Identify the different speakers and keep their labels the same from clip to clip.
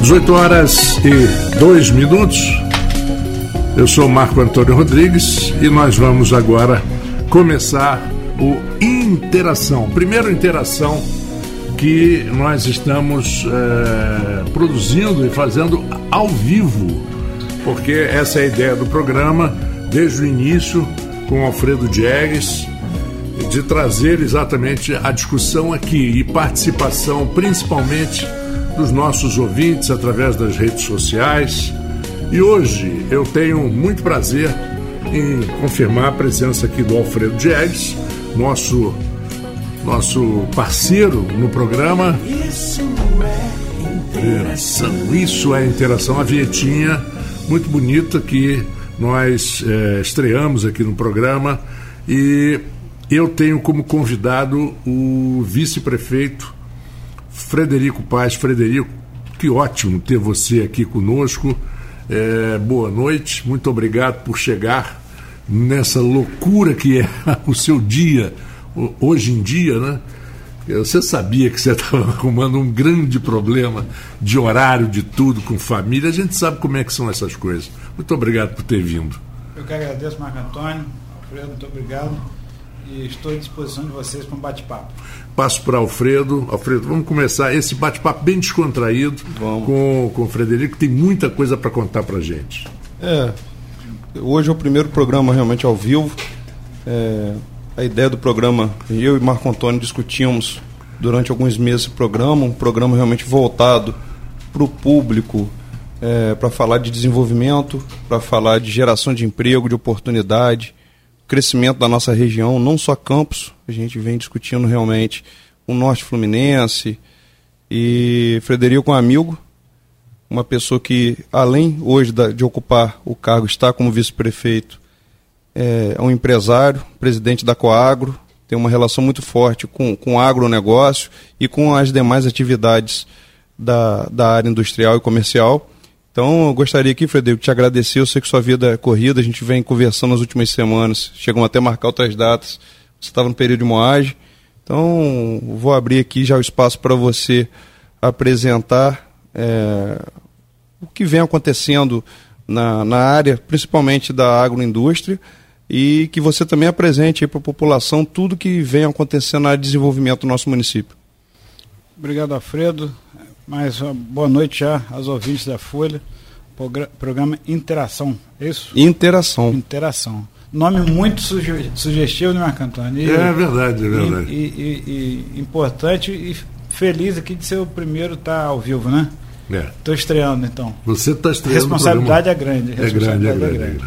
Speaker 1: 18 horas e 2 minutos. Eu sou Marco Antônio Rodrigues e nós vamos agora começar o Interação. Primeiro Interação que nós estamos é, produzindo e fazendo ao vivo, porque essa é a ideia do programa desde o início com Alfredo Diegues, de trazer exatamente a discussão aqui e participação principalmente dos nossos ouvintes através das redes sociais. E hoje eu tenho muito prazer em confirmar a presença aqui do Alfredo Diegues, nosso nosso parceiro no programa. Isso é interação. Isso é interação. A vietinha muito bonita que nós é, estreamos aqui no programa e eu tenho como convidado o vice-prefeito Frederico Paz. Frederico, que ótimo ter você aqui conosco. É, boa noite, muito obrigado por chegar nessa loucura que é o seu dia hoje em dia, né? Você sabia que você estava arrumando um grande problema de horário, de tudo, com família. A gente sabe como é que são essas coisas. Muito obrigado por ter vindo.
Speaker 2: Eu que agradeço, Marco Antônio. Alfredo, muito obrigado. E estou à disposição de vocês para um bate-papo.
Speaker 1: Passo para Alfredo. Alfredo, vamos começar esse bate-papo bem descontraído com, com o Frederico, que tem muita coisa para contar para gente.
Speaker 3: É, hoje é o primeiro programa realmente ao vivo. É, a ideia do programa, eu e Marco Antônio discutimos durante alguns meses esse programa, um programa realmente voltado para o público, é, para falar de desenvolvimento, para falar de geração de emprego, de oportunidade, crescimento da nossa região, não só Campos, a gente vem discutindo realmente o Norte Fluminense e Frederico é um amigo, uma pessoa que, além hoje de ocupar o cargo, está como vice-prefeito é, é um empresário, presidente da Coagro, tem uma relação muito forte com, com o agronegócio e com as demais atividades da, da área industrial e comercial. Então, eu gostaria aqui, Frederico, te agradecer. Eu sei que sua vida é corrida, a gente vem conversando nas últimas semanas, chegamos até a marcar outras datas. Você estava no período de moagem. Então, vou abrir aqui já o espaço para você apresentar é, o que vem acontecendo na, na área, principalmente da agroindústria, e que você também apresente para a população tudo que vem acontecendo no desenvolvimento do nosso município.
Speaker 2: Obrigado, Alfredo. Mais uma boa noite já aos ouvintes da Folha. Programa Interação, é isso?
Speaker 3: Interação.
Speaker 2: Interação. Nome muito suge sugestivo, né, Marco Antônio?
Speaker 1: E, é verdade, é verdade.
Speaker 2: E, e, e, importante e feliz aqui de ser o primeiro estar tá ao vivo, né? Estou é. estreando, então.
Speaker 1: Você está estreando.
Speaker 2: Responsabilidade é grande.
Speaker 1: É grande, é grande, é grande.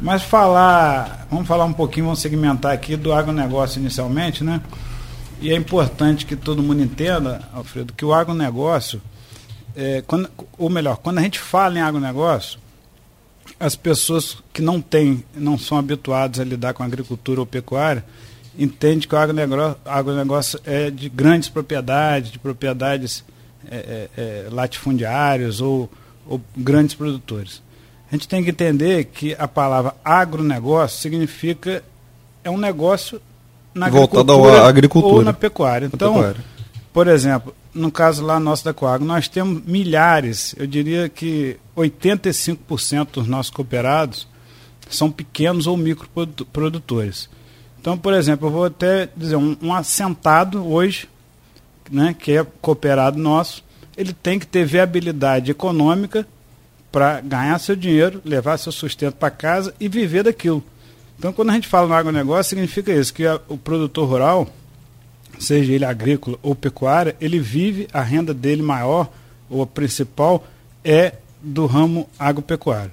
Speaker 2: Mas falar, vamos falar um pouquinho, vamos segmentar aqui do agronegócio inicialmente, né? E é importante que todo mundo entenda, Alfredo, que o agronegócio, é, quando, ou melhor, quando a gente fala em agronegócio, as pessoas que não têm, não são habituadas a lidar com agricultura ou pecuária, entendem que o agronegócio, agronegócio é de grandes propriedades, de propriedades é, é, é latifundiárias ou, ou grandes produtores. A gente tem que entender que a palavra agronegócio significa é um negócio na
Speaker 3: Voltado
Speaker 2: agricultura,
Speaker 3: à agricultura
Speaker 2: ou na pecuária. Então, pecuária. por exemplo, no caso lá nosso da Coagro, nós temos milhares, eu diria que 85% dos nossos cooperados são pequenos ou microprodutores. Então, por exemplo, eu vou até dizer, um, um assentado hoje, né, que é cooperado nosso, ele tem que ter viabilidade econômica para ganhar seu dinheiro, levar seu sustento para casa e viver daquilo. Então, quando a gente fala no agronegócio, significa isso, que a, o produtor rural, seja ele agrícola ou pecuária, ele vive, a renda dele maior, ou a principal, é do ramo agropecuário.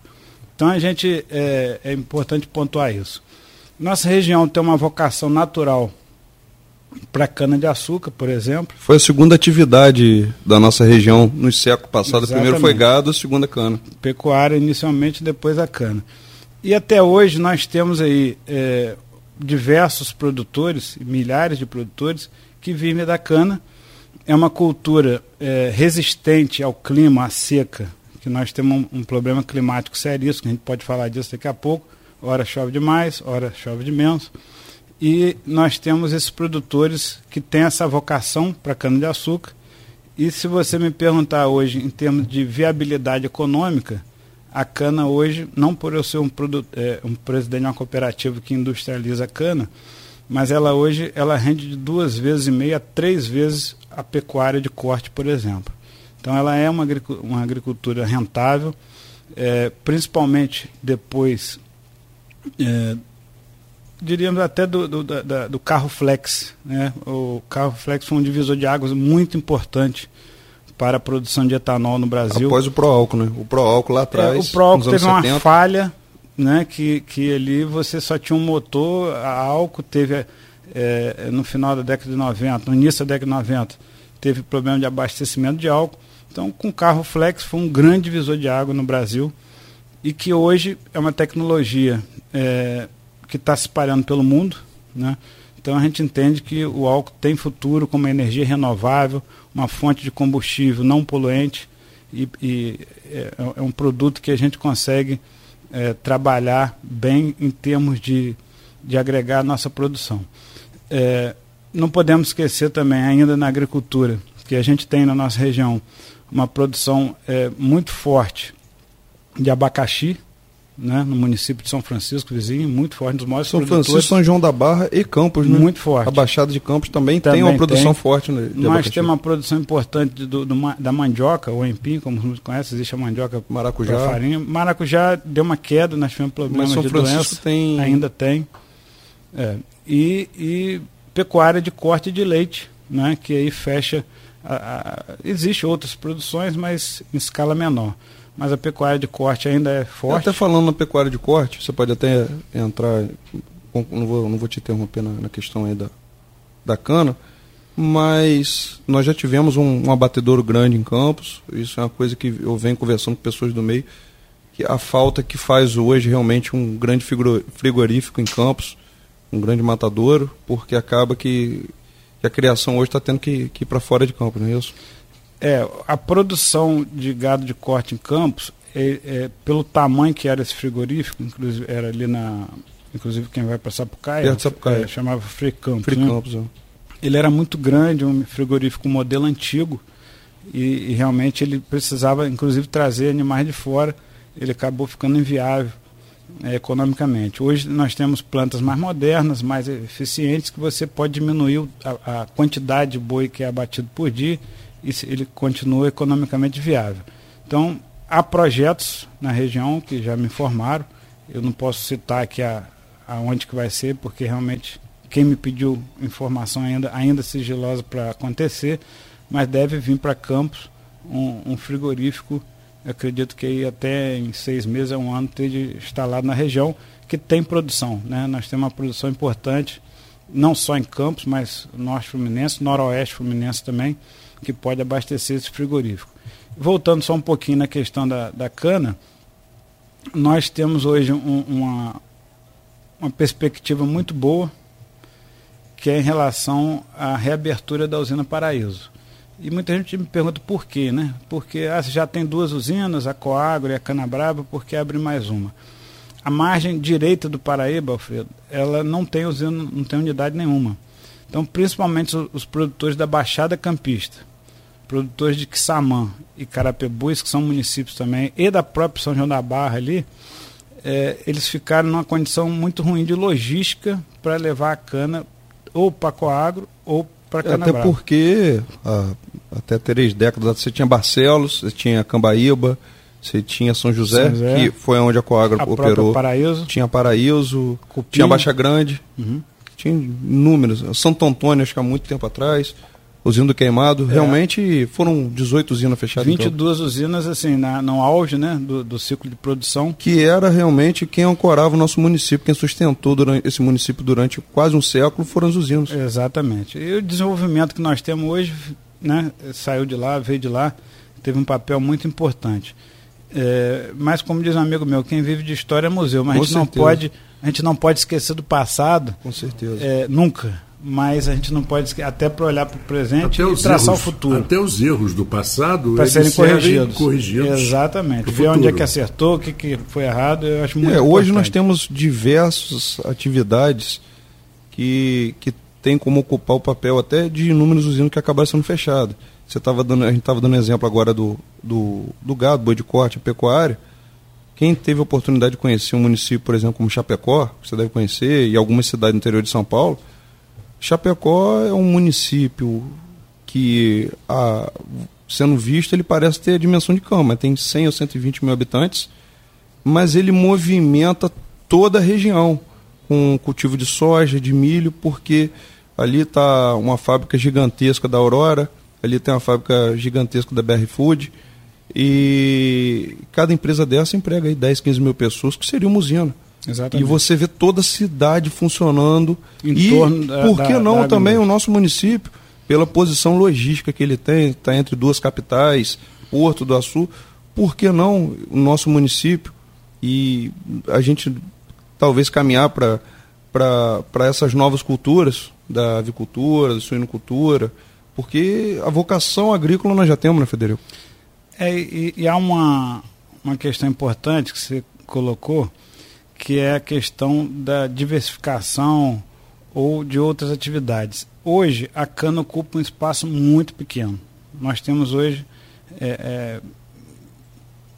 Speaker 2: Então, a gente, é, é importante pontuar isso. Nossa região tem uma vocação natural para cana-de-açúcar, por exemplo.
Speaker 3: Foi a segunda atividade da nossa região no século passado. Exatamente. Primeiro foi gado, a segunda cana.
Speaker 2: Pecuária inicialmente, depois a cana. E até hoje nós temos aí é, diversos produtores, milhares de produtores, que vivem da cana. É uma cultura é, resistente ao clima, à seca, que nós temos um, um problema climático seríssimo, que a gente pode falar disso daqui a pouco. Ora chove demais, ora chove de menos e nós temos esses produtores que têm essa vocação para cana-de-açúcar E se você me perguntar hoje em termos de viabilidade econômica, a cana hoje, não por eu ser um, produto, é, um presidente de uma cooperativa que industrializa a cana, mas ela hoje ela rende de duas vezes e meia a três vezes a pecuária de corte, por exemplo. Então ela é uma, uma agricultura rentável, é, principalmente depois, é, diríamos até do, do, da, do carro flex. Né? O carro flex foi um divisor de águas muito importante para a produção de etanol no Brasil.
Speaker 3: Após o Proálcool, né? O Proálcool lá atrás. É,
Speaker 2: o Proálcool teve uma 70. falha, né? Que, que ali você só tinha um motor, a álcool teve é, no final da década de 90, no início da década de 90, teve problema de abastecimento de álcool. Então, com o carro flex foi um grande divisor de água no Brasil e que hoje é uma tecnologia é, que está se espalhando pelo mundo, né? Então a gente entende que o álcool tem futuro como energia renovável, uma fonte de combustível não poluente e, e é, é, um produto que a gente consegue é, trabalhar bem em termos de, de agregar a nossa produção. É, não podemos esquecer também, ainda na agricultura, que a gente tem na nossa região uma produção é, muito forte de abacaxi, né, no município de São Francisco, vizinho, muito forte, um dos maiores
Speaker 3: São Francisco, São João da Barra e Campos, né?
Speaker 2: Muito forte.
Speaker 3: A Baixada de Campos também, também tem uma produção tem. forte
Speaker 2: né, Nós abacaxi. temos uma produção importante do, do, da mandioca, o empim, como muitos conhecem, existe a mandioca
Speaker 3: maracujá.
Speaker 2: farinha. Maracujá deu uma queda, nós tivemos problemas Mas São de Francisco doença, tem... ainda tem. É. E, e pecuária de corte de leite, né, que aí fecha. A, a, existe outras produções, mas em escala menor mas a pecuária de corte ainda é forte.
Speaker 3: Até falando na pecuária de corte, você pode até entrar, não vou, não vou te interromper na, na questão aí da, da cana, mas nós já tivemos um, um abatedouro grande em Campos, isso é uma coisa que eu venho conversando com pessoas do meio, que a falta que faz hoje realmente um grande frigorífico em Campos, um grande matadouro, porque acaba que, que a criação hoje está tendo que, que ir para fora de campo, não é isso?
Speaker 2: É, a produção de gado de corte em Campos, é, é, pelo tamanho que era esse frigorífico, inclusive era ali na. Inclusive quem vai para Sapucaia,
Speaker 3: Sapucaia.
Speaker 2: É, chamava Free Campos.
Speaker 3: Free
Speaker 2: né?
Speaker 3: Campos é.
Speaker 2: Ele era muito grande, um frigorífico modelo antigo, e, e, realmente ele precisava, inclusive, trazer animais de fora. Ele acabou ficando inviável é, economicamente. Hoje nós temos plantas mais modernas, mais eficientes, que você pode diminuir a, a quantidade de boi que é abatido por dia ele continua economicamente viável. Então, há projetos na região que já me informaram, eu não posso citar aqui a, aonde que vai ser, porque realmente quem me pediu informação ainda, ainda sigilosa para acontecer, mas deve vir para Campos um, um frigorífico, acredito que aí até em seis meses, um ano, esteja instalado na região, que tem produção. Né? Nós temos uma produção importante, não só em Campos, mas norte fluminense, noroeste fluminense também, que pode abastecer esse frigorífico. Voltando só um pouquinho na questão da, da cana, nós temos hoje um, uma, uma perspectiva muito boa, que é em relação à reabertura da usina Paraíso. E muita gente me pergunta por quê, né? Porque ah, já tem duas usinas, a Coagro e a Canabrava, por que abre mais uma? A margem direita do Paraíba, Alfredo, ela não tem usina, não tem unidade nenhuma. Então, principalmente os, os produtores da Baixada Campista, produtores de Quissamã e Carapebus, que são municípios também, e da própria São João da Barra ali, é, eles ficaram numa condição muito ruim de logística para levar a cana ou para Coagro ou para Cana
Speaker 3: Até porque, ah, até três décadas, você tinha Barcelos, você tinha Cambaíba, você tinha São José, São José que foi onde a Coagro a operou.
Speaker 2: Paraíso.
Speaker 3: Tinha Paraíso, Cupim. tinha Baixa Grande, uhum. tinha números. Santo Antônio, acho que há muito tempo atrás usina do queimado. É. Realmente foram 18 usinas fechadas.
Speaker 2: 22 então. usinas, assim, na, no auge né, do, do, ciclo de produção.
Speaker 3: Que era realmente quem ancorava o nosso município, quem sustentou durante, esse município durante quase um século foram as usinas.
Speaker 2: Exatamente. E o desenvolvimento que nós temos hoje, né, saiu de lá, veio de lá, teve um papel muito importante. É, mas como diz um amigo meu, quem vive de história é museu, mas a gente, não pode, a gente não pode esquecer do passado.
Speaker 3: Com certeza.
Speaker 2: É, nunca mas a gente não pode até para olhar para o presente até e traçar
Speaker 1: erros,
Speaker 2: o futuro.
Speaker 1: Até os erros do passado
Speaker 2: para serem corrigidos.
Speaker 1: corrigidos.
Speaker 2: Exatamente. Ver onde é que acertou, o que, que foi errado, eu acho muito é,
Speaker 3: Hoje nós temos diversas atividades que, que têm como ocupar o papel até de inúmeros usinas que acabaram sendo fechadas. Você tava dando, a gente estava dando exemplo agora do, do, do gado, boi de corte, a pecuária. Quem teve a oportunidade de conhecer um município, por exemplo, como Chapecó, que você deve conhecer, e algumas cidades do interior de São Paulo, Chapecó é um município que, a, sendo visto, ele parece ter a dimensão de cama, tem 100 ou 120 mil habitantes, mas ele movimenta toda a região com cultivo de soja, de milho, porque ali está uma fábrica gigantesca da Aurora, ali tem uma fábrica gigantesca da BR Food, e cada empresa dessa emprega aí 10, 15 mil pessoas, que seria uma usina. Exatamente. E você vê toda a cidade funcionando. Em e por que da, não da também o nosso município, pela posição logística que ele tem, está entre duas capitais, Porto do Açu, por que não o nosso município e a gente talvez caminhar para essas novas culturas, da avicultura, da suinocultura, porque a vocação agrícola nós já temos, né, Federico?
Speaker 2: É, e, e há uma, uma questão importante que você colocou, que é a questão da diversificação ou de outras atividades. Hoje, a cana ocupa um espaço muito pequeno. Nós temos hoje é, é,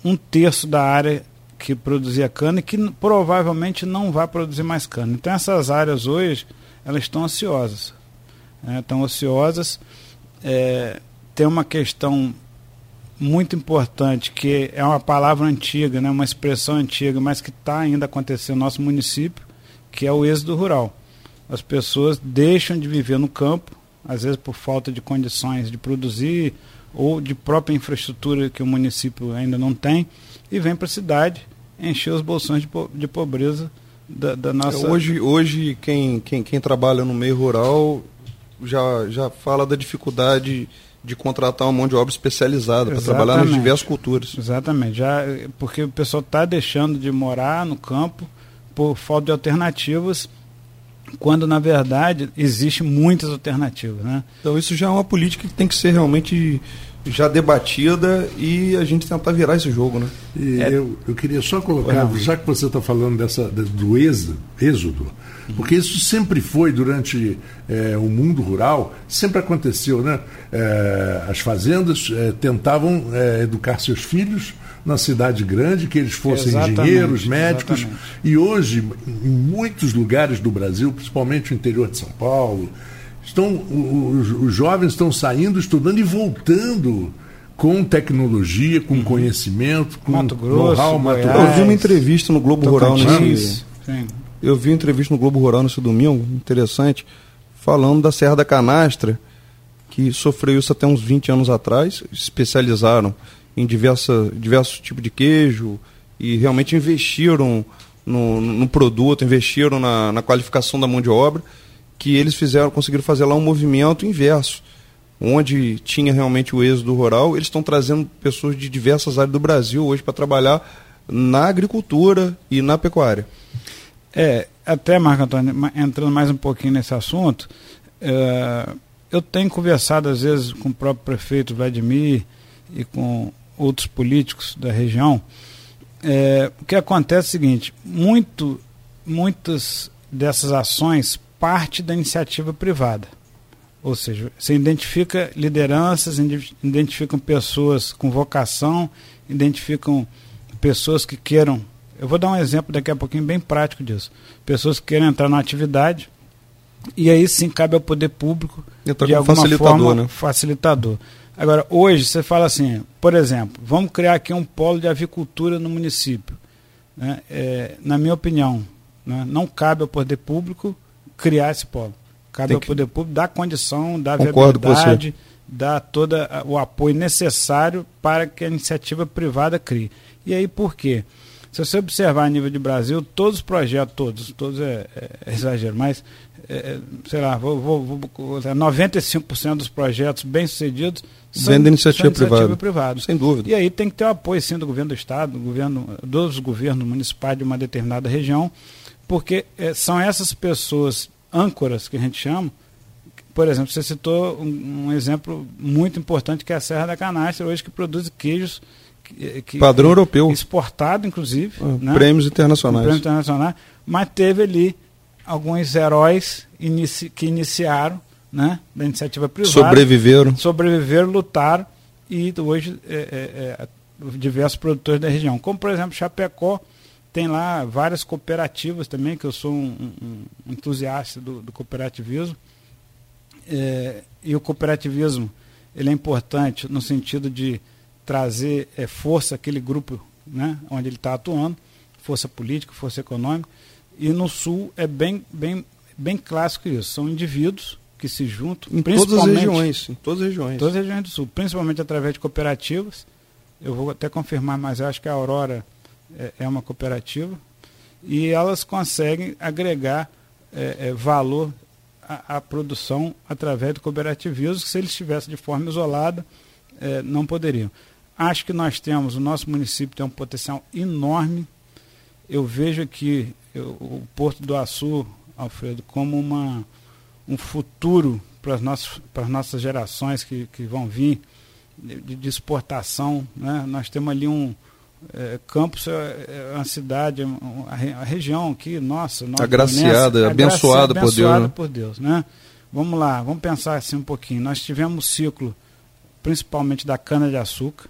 Speaker 2: um terço da área que produzia cana e que provavelmente não vai produzir mais cana. Então, essas áreas hoje, elas estão ansiosas. Né? Estão ociosas. É, tem uma questão muito importante, que é uma palavra antiga, né, uma expressão antiga, mas que está ainda acontecendo no nosso município, que é o êxodo rural. As pessoas deixam de viver no campo, às vezes por falta de condições de produzir ou de própria infraestrutura que o município ainda não tem, e vem para a cidade encher os bolsões de, po de pobreza da, da, nossa.
Speaker 3: Hoje, hoje quem, quem, quem trabalha no meio rural já, já fala da dificuldade de contratar uma mão de obra especializada para trabalhar nas diversas culturas.
Speaker 2: Exatamente, já porque o pessoal está deixando de morar no campo por falta de alternativas, quando na verdade existe muitas alternativas, né?
Speaker 3: Então isso já é uma política que tem que ser realmente já debatida e a gente tentar virar esse jogo, né?
Speaker 1: E é. eu, eu queria só colocar, já que você está falando dessa do êxodo, êxodo porque isso sempre foi durante é, o mundo rural, sempre aconteceu, né? É, as fazendas é, tentavam educar seus filhos na cidade grande, que eles fossem exatamente, engenheiros, médicos. Exatamente. E hoje, em muitos lugares do Brasil, principalmente o interior de São Paulo, estão, os, os jovens estão saindo, estudando e voltando com tecnologia, com uhum. conhecimento, com
Speaker 2: Mato Grosso, know-how
Speaker 3: Eu vi uma entrevista no Globo Rural nesse, Sim. Eu vi uma entrevista no Globo Rural nesse domingo, interessante, falando da Serra da Canastra, que sofreu isso até uns 20 anos atrás, especializaram em diversa, diversos tipos de queijo e realmente investiram no, no produto, investiram na, na qualificação da mão de obra, que eles fizeram, conseguiram fazer lá um movimento inverso onde tinha realmente o êxodo rural, eles estão trazendo pessoas de diversas áreas do Brasil hoje para trabalhar na agricultura e na pecuária.
Speaker 2: É, até, Marco Antônio, entrando mais um pouquinho nesse assunto, é, eu tenho conversado às vezes com o próprio prefeito Vladimir e com outros políticos da região. É, o que acontece é o seguinte: muito, muitas dessas ações parte da iniciativa privada. Ou seja, você identifica lideranças, identificam pessoas com vocação, identificam pessoas que queiram eu vou dar um exemplo daqui a pouquinho bem prático disso. Pessoas que querem entrar na atividade e aí sim cabe ao poder público de alguma facilitador, forma né? facilitador. Agora, hoje você fala assim, por exemplo, vamos criar aqui um polo de avicultura no município. Né? É, na minha opinião, né? não cabe ao poder público criar esse polo. Cabe Tem ao que... poder público dar condição, dar Concordo viabilidade, dar todo o apoio necessário para que a iniciativa privada crie. E aí por quê? Se você observar a nível de Brasil, todos os projetos, todos, todos é, é, é exagero, mas, é, é sei lá, vou, vou, vou, 95% dos projetos bem-sucedidos
Speaker 3: são, Vem da iniciativa, são iniciativa privada.
Speaker 2: Sem dúvida. E aí tem que ter o apoio, sim, do governo do Estado, do governo, dos governos municipais de uma determinada região, porque é, são essas pessoas âncoras que a gente chama, por exemplo, você citou um, um, exemplo muito importante que é a Serra da Canastra, hoje que produz queijos
Speaker 3: que, padrão europeu
Speaker 2: exportado inclusive ah,
Speaker 3: né? prêmios internacionais
Speaker 2: prêmios internacionais mas teve ali alguns heróis inici, que iniciaram né, da iniciativa privada.
Speaker 3: Sobreviveram.
Speaker 2: Sobreviveram, lutaram e hoje é, é, é, diversos produtores da região. Como, por exemplo, Chapecó, tem lá várias cooperativas também, que eu sou um, um, entusiasta do, do cooperativismo. É, e o cooperativismo ele é importante no sentido de trazer é, força àquele grupo né, onde ele está atuando, força política, força econômica. E no Sul é bem, bem, bem clássico isso. São indivíduos que se juntam.
Speaker 3: Em todas as regiões. Em todas as regiões.
Speaker 2: Todas as regiões do Sul, principalmente através de cooperativas. Eu vou até confirmar, mas eu acho que a Aurora é, é uma cooperativa. E elas conseguem agregar é, é, valor à, à, produção através do cooperativismo, que se eles estivessem de forma isolada, é, não poderiam. Acho que nós temos, o nosso município tem um potencial enorme. Eu vejo aqui eu, o Porto do Açu, Alfredo, como uma, um futuro para as nossas, para as nossas gerações que, que vão vir de, de exportação. Né? Nós temos ali um, é, Campos é, é uma cidade, a, região aqui, nossa, nossa
Speaker 3: agraciada, abençoada, por Deus. Né?
Speaker 2: por Deus, né? Vamos lá, vamos pensar assim um pouquinho. Nós tivemos um ciclo, principalmente da cana-de-açúcar,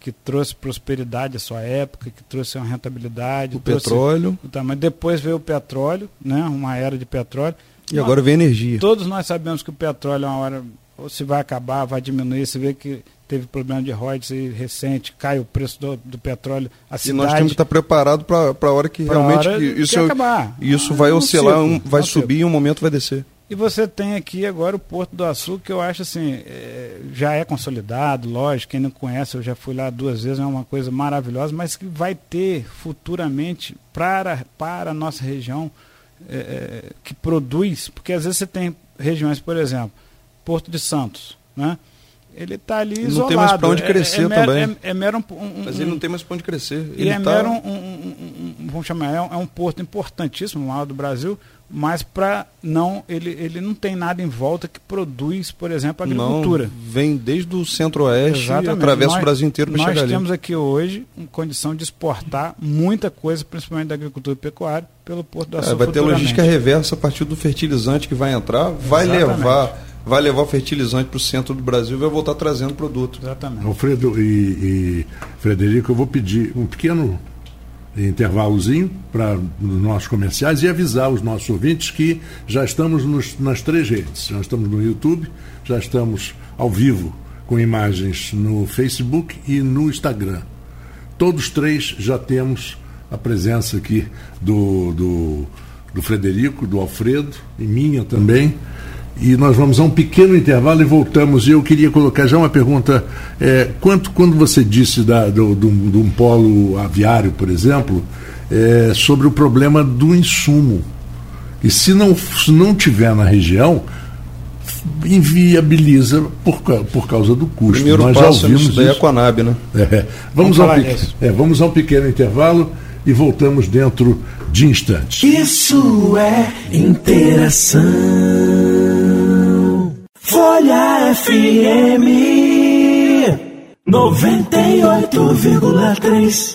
Speaker 2: que trouxe prosperidade à sua época, que trouxe uma rentabilidade.
Speaker 3: O petróleo.
Speaker 2: Tá, mas depois veio o petróleo, né, uma era de petróleo.
Speaker 3: E agora vem energia.
Speaker 2: Todos nós sabemos que o petróleo é uma hora, ou se vai acabar, vai diminuir. Você vê que teve problema de royalties recente, cai o preço do, do petróleo. A
Speaker 3: cidade, e nós temos que estar preparados para a hora que realmente hora isso, que
Speaker 2: acabar.
Speaker 3: isso ah, vai oscilar, um, vai subir e um momento vai descer.
Speaker 2: E você tem aqui agora o Porto do Açúcar, que eu acho assim, é, já é consolidado, lógico, quem não conhece, eu já fui lá duas vezes, é uma coisa maravilhosa, mas que vai ter futuramente para, para a nossa região é, é, que produz, porque às vezes você tem regiões, por exemplo, Porto de Santos, né? ele está ali
Speaker 3: ele
Speaker 2: isolado.
Speaker 3: Não tem mais para onde crescer é, é mero, também.
Speaker 2: É, é mero um, um,
Speaker 3: Mas ele não tem mais para onde crescer.
Speaker 2: Ele, é tá... mero um, um, vamos chamar, é um, porto importantíssimo, maior do Brasil, mas para não ele, ele não tem nada em volta que produz, por exemplo, agricultura.
Speaker 3: Não, vem desde o centro-oeste e atravessa nós, o Brasil inteiro para chegar
Speaker 2: ali. Nós temos aqui hoje condição de exportar muita coisa, principalmente da agricultura e pecuária, pelo Porto da é,
Speaker 3: Vai ter logística reversa a partir do fertilizante que vai entrar, vai Exatamente. levar vai levar o fertilizante para o centro do Brasil e vai voltar trazendo produto.
Speaker 1: Exatamente. Alfredo e, e Frederico, eu vou pedir um pequeno intervalozinho para os nossos comerciais e avisar os nossos ouvintes que já estamos nos, nas três redes. Já estamos no YouTube, já estamos ao vivo com imagens no Facebook e no Instagram. Todos três já temos a presença aqui do, do, do Frederico, do Alfredo e minha também. E nós vamos a um pequeno intervalo e voltamos. E eu queria colocar já uma pergunta: é, quanto quando você disse da, do, do, de um polo aviário, por exemplo, é, sobre o problema do insumo. E se não, se não tiver na região, inviabiliza por, por causa do custo.
Speaker 3: Primeiro Nós passo já ouvimos isso daí é com a NAB, né?
Speaker 1: É, vamos, vamos, ao, é, vamos a um pequeno intervalo e voltamos dentro de instantes.
Speaker 4: Isso é interação. Folha FM 98,3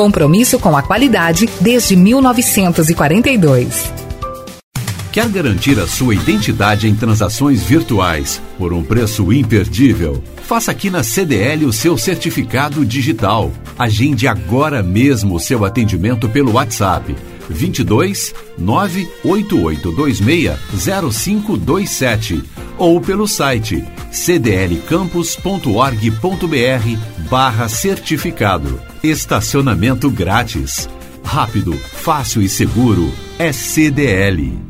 Speaker 5: Compromisso com a qualidade desde 1942.
Speaker 6: Quer garantir a sua identidade em transações virtuais por um preço imperdível? Faça aqui na CDL o seu certificado digital. Agende agora mesmo o seu atendimento pelo WhatsApp 22 98826 0527 ou pelo site cdlcampus.org.br barra certificado. Estacionamento grátis. Rápido, fácil e seguro. É CDL.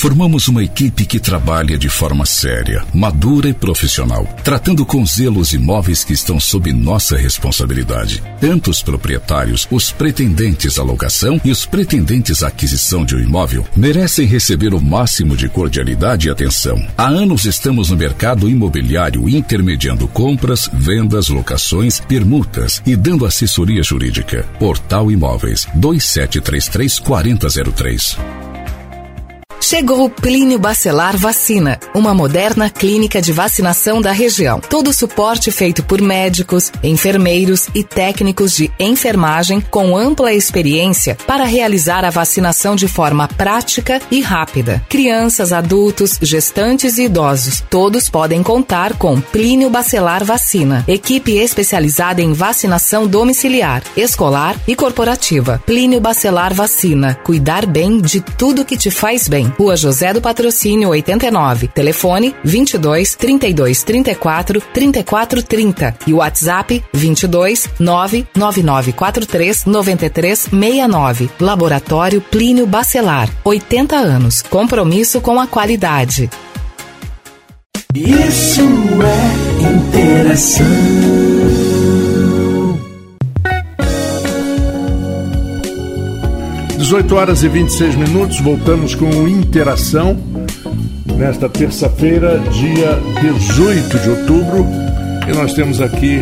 Speaker 7: Formamos uma equipe que trabalha de forma séria, madura e profissional, tratando com zelo os imóveis que estão sob nossa responsabilidade. Tanto os proprietários, os pretendentes à locação e os pretendentes à aquisição de um imóvel merecem receber o máximo de cordialidade e atenção. Há anos estamos no mercado imobiliário intermediando compras, vendas, locações, permutas e dando assessoria jurídica. Portal Imóveis 2733 4003.
Speaker 5: Chegou o Plínio Bacelar Vacina, uma moderna clínica de vacinação da região. Todo o suporte feito por médicos, enfermeiros e técnicos de enfermagem com ampla experiência para realizar a vacinação de forma prática e rápida. Crianças, adultos, gestantes e idosos, todos podem contar com Plínio Bacelar Vacina, equipe especializada em vacinação domiciliar, escolar e corporativa. Plínio Bacelar Vacina, cuidar bem de tudo que te faz bem. Rua José do Patrocínio 89. Telefone 22 32 34 34 30 e WhatsApp 22 99943 93 69. Laboratório Plínio Bacelar. 80 anos. Compromisso com a qualidade.
Speaker 4: Isso é.
Speaker 1: 18 horas e 26 minutos, voltamos com Interação. Nesta terça-feira, dia 18 de outubro, e nós temos aqui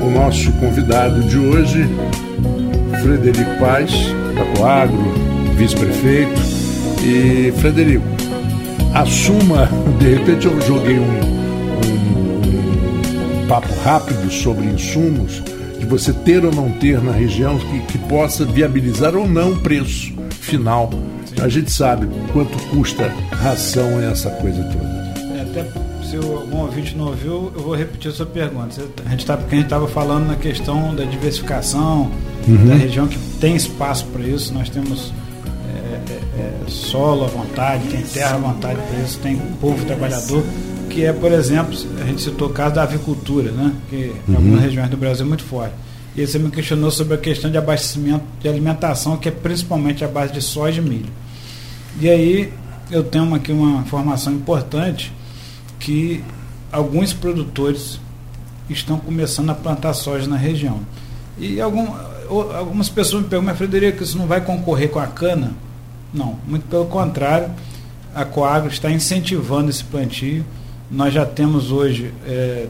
Speaker 1: o nosso convidado de hoje, Frederico Paz, da Coagro, vice-prefeito. E, Frederico, assuma, de repente eu joguei um, um, um papo rápido sobre insumos de você ter ou não ter na região que, que possa viabilizar ou não o preço final. Sim. A gente sabe quanto custa ração essa coisa toda.
Speaker 2: É, até se algum ouvinte não ouviu, eu vou repetir a sua pergunta. A gente tá, porque a gente estava falando na questão da diversificação uhum. da região que tem espaço para isso. Nós temos é, é, é, solo à vontade, tem terra à vontade para isso, tem povo trabalhador que é, por exemplo, a gente citou o caso da avicultura, né? que em uhum. algumas regiões do Brasil é muito forte. E você me questionou sobre a questão de abastecimento de alimentação, que é principalmente a base de soja e milho. E aí eu tenho aqui uma informação importante que alguns produtores estão começando a plantar soja na região. E algum, algumas pessoas me perguntam, mas Frederico, isso não vai concorrer com a cana? Não, muito pelo contrário, a Coagro está incentivando esse plantio nós já temos hoje é,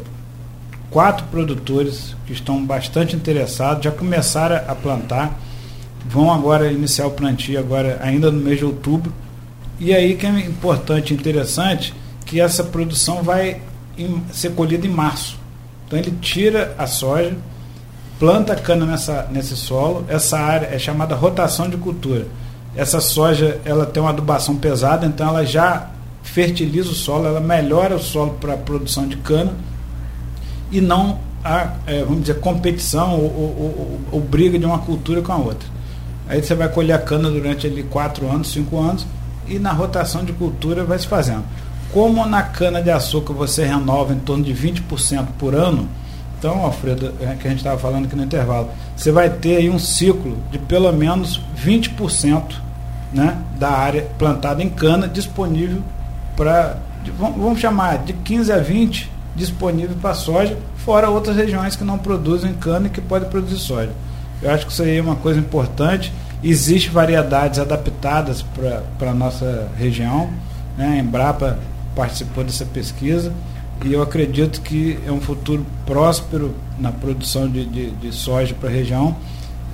Speaker 2: quatro produtores que estão bastante interessados, já começaram a plantar, vão agora iniciar o plantio agora ainda no mês de outubro. E aí que é importante interessante que essa produção vai em, ser colhida em março. Então ele tira a soja, planta a cana nessa, nesse solo, essa área é chamada rotação de cultura. Essa soja ela tem uma adubação pesada, então ela já fertiliza o solo, ela melhora o solo para a produção de cana e não há, é, vamos dizer, competição ou, ou, ou, ou, briga de uma cultura com a outra. Aí você vai colher a cana durante ali quatro anos, cinco anos e na rotação de cultura vai se fazendo. Como na cana de açúcar você renova em torno de 20% por ano, então, Alfredo, é, que a gente estava falando aqui no intervalo, você vai ter aí um ciclo de pelo menos 20% né, da área plantada em cana disponível para, vamos chamar, de 15 a 20 disponível para soja, fora outras regiões que não produzem cana e que podem produzir soja. Eu acho que isso aí é uma coisa importante. Existem variedades adaptadas para a nossa região. Né? A Embrapa participou dessa pesquisa e eu acredito que é um futuro próspero na produção de, de, de soja para a região.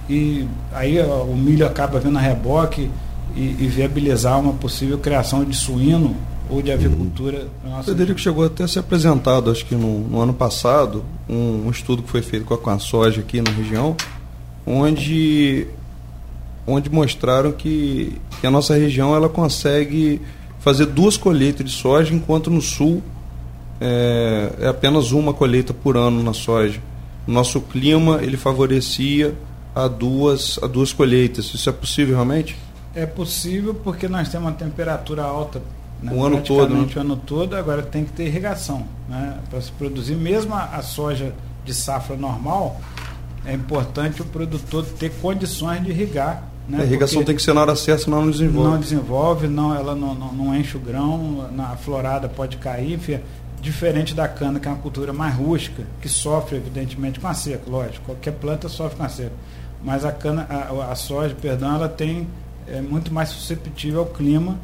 Speaker 2: E aí ó, o milho acaba vindo a reboque e, e viabilizar uma possível criação de suíno ou de avicultura.
Speaker 3: Nossa... Frederico chegou até a ser apresentado, acho que no, no ano passado, um, um, estudo que foi feito com a, com a soja aqui na região, onde, onde mostraram que, que a nossa região ela consegue fazer duas colheitas de soja, enquanto no sul é, é apenas uma colheita por ano na soja. Nosso clima ele favorecia a duas, a duas colheitas. Isso é possível realmente?
Speaker 2: É possível porque nós temos uma temperatura alta né,
Speaker 3: o ano todo. Né?
Speaker 2: o ano todo, agora tem que ter irrigação. Né, Para se produzir, mesmo a, a soja de safra normal, é importante o produtor ter condições de irrigar né?
Speaker 3: A irrigação tem que ser na hora certa, senão não desenvolve.
Speaker 2: Não desenvolve, não, ela não, não, não enche o grão, na florada pode cair, enfim, diferente da cana, que é uma cultura mais rústica, que sofre, evidentemente, com a seca, lógico, qualquer planta sofre com a seca. Mas a cana, a, a soja, perdão, ela tem é muito mais susceptível ao clima,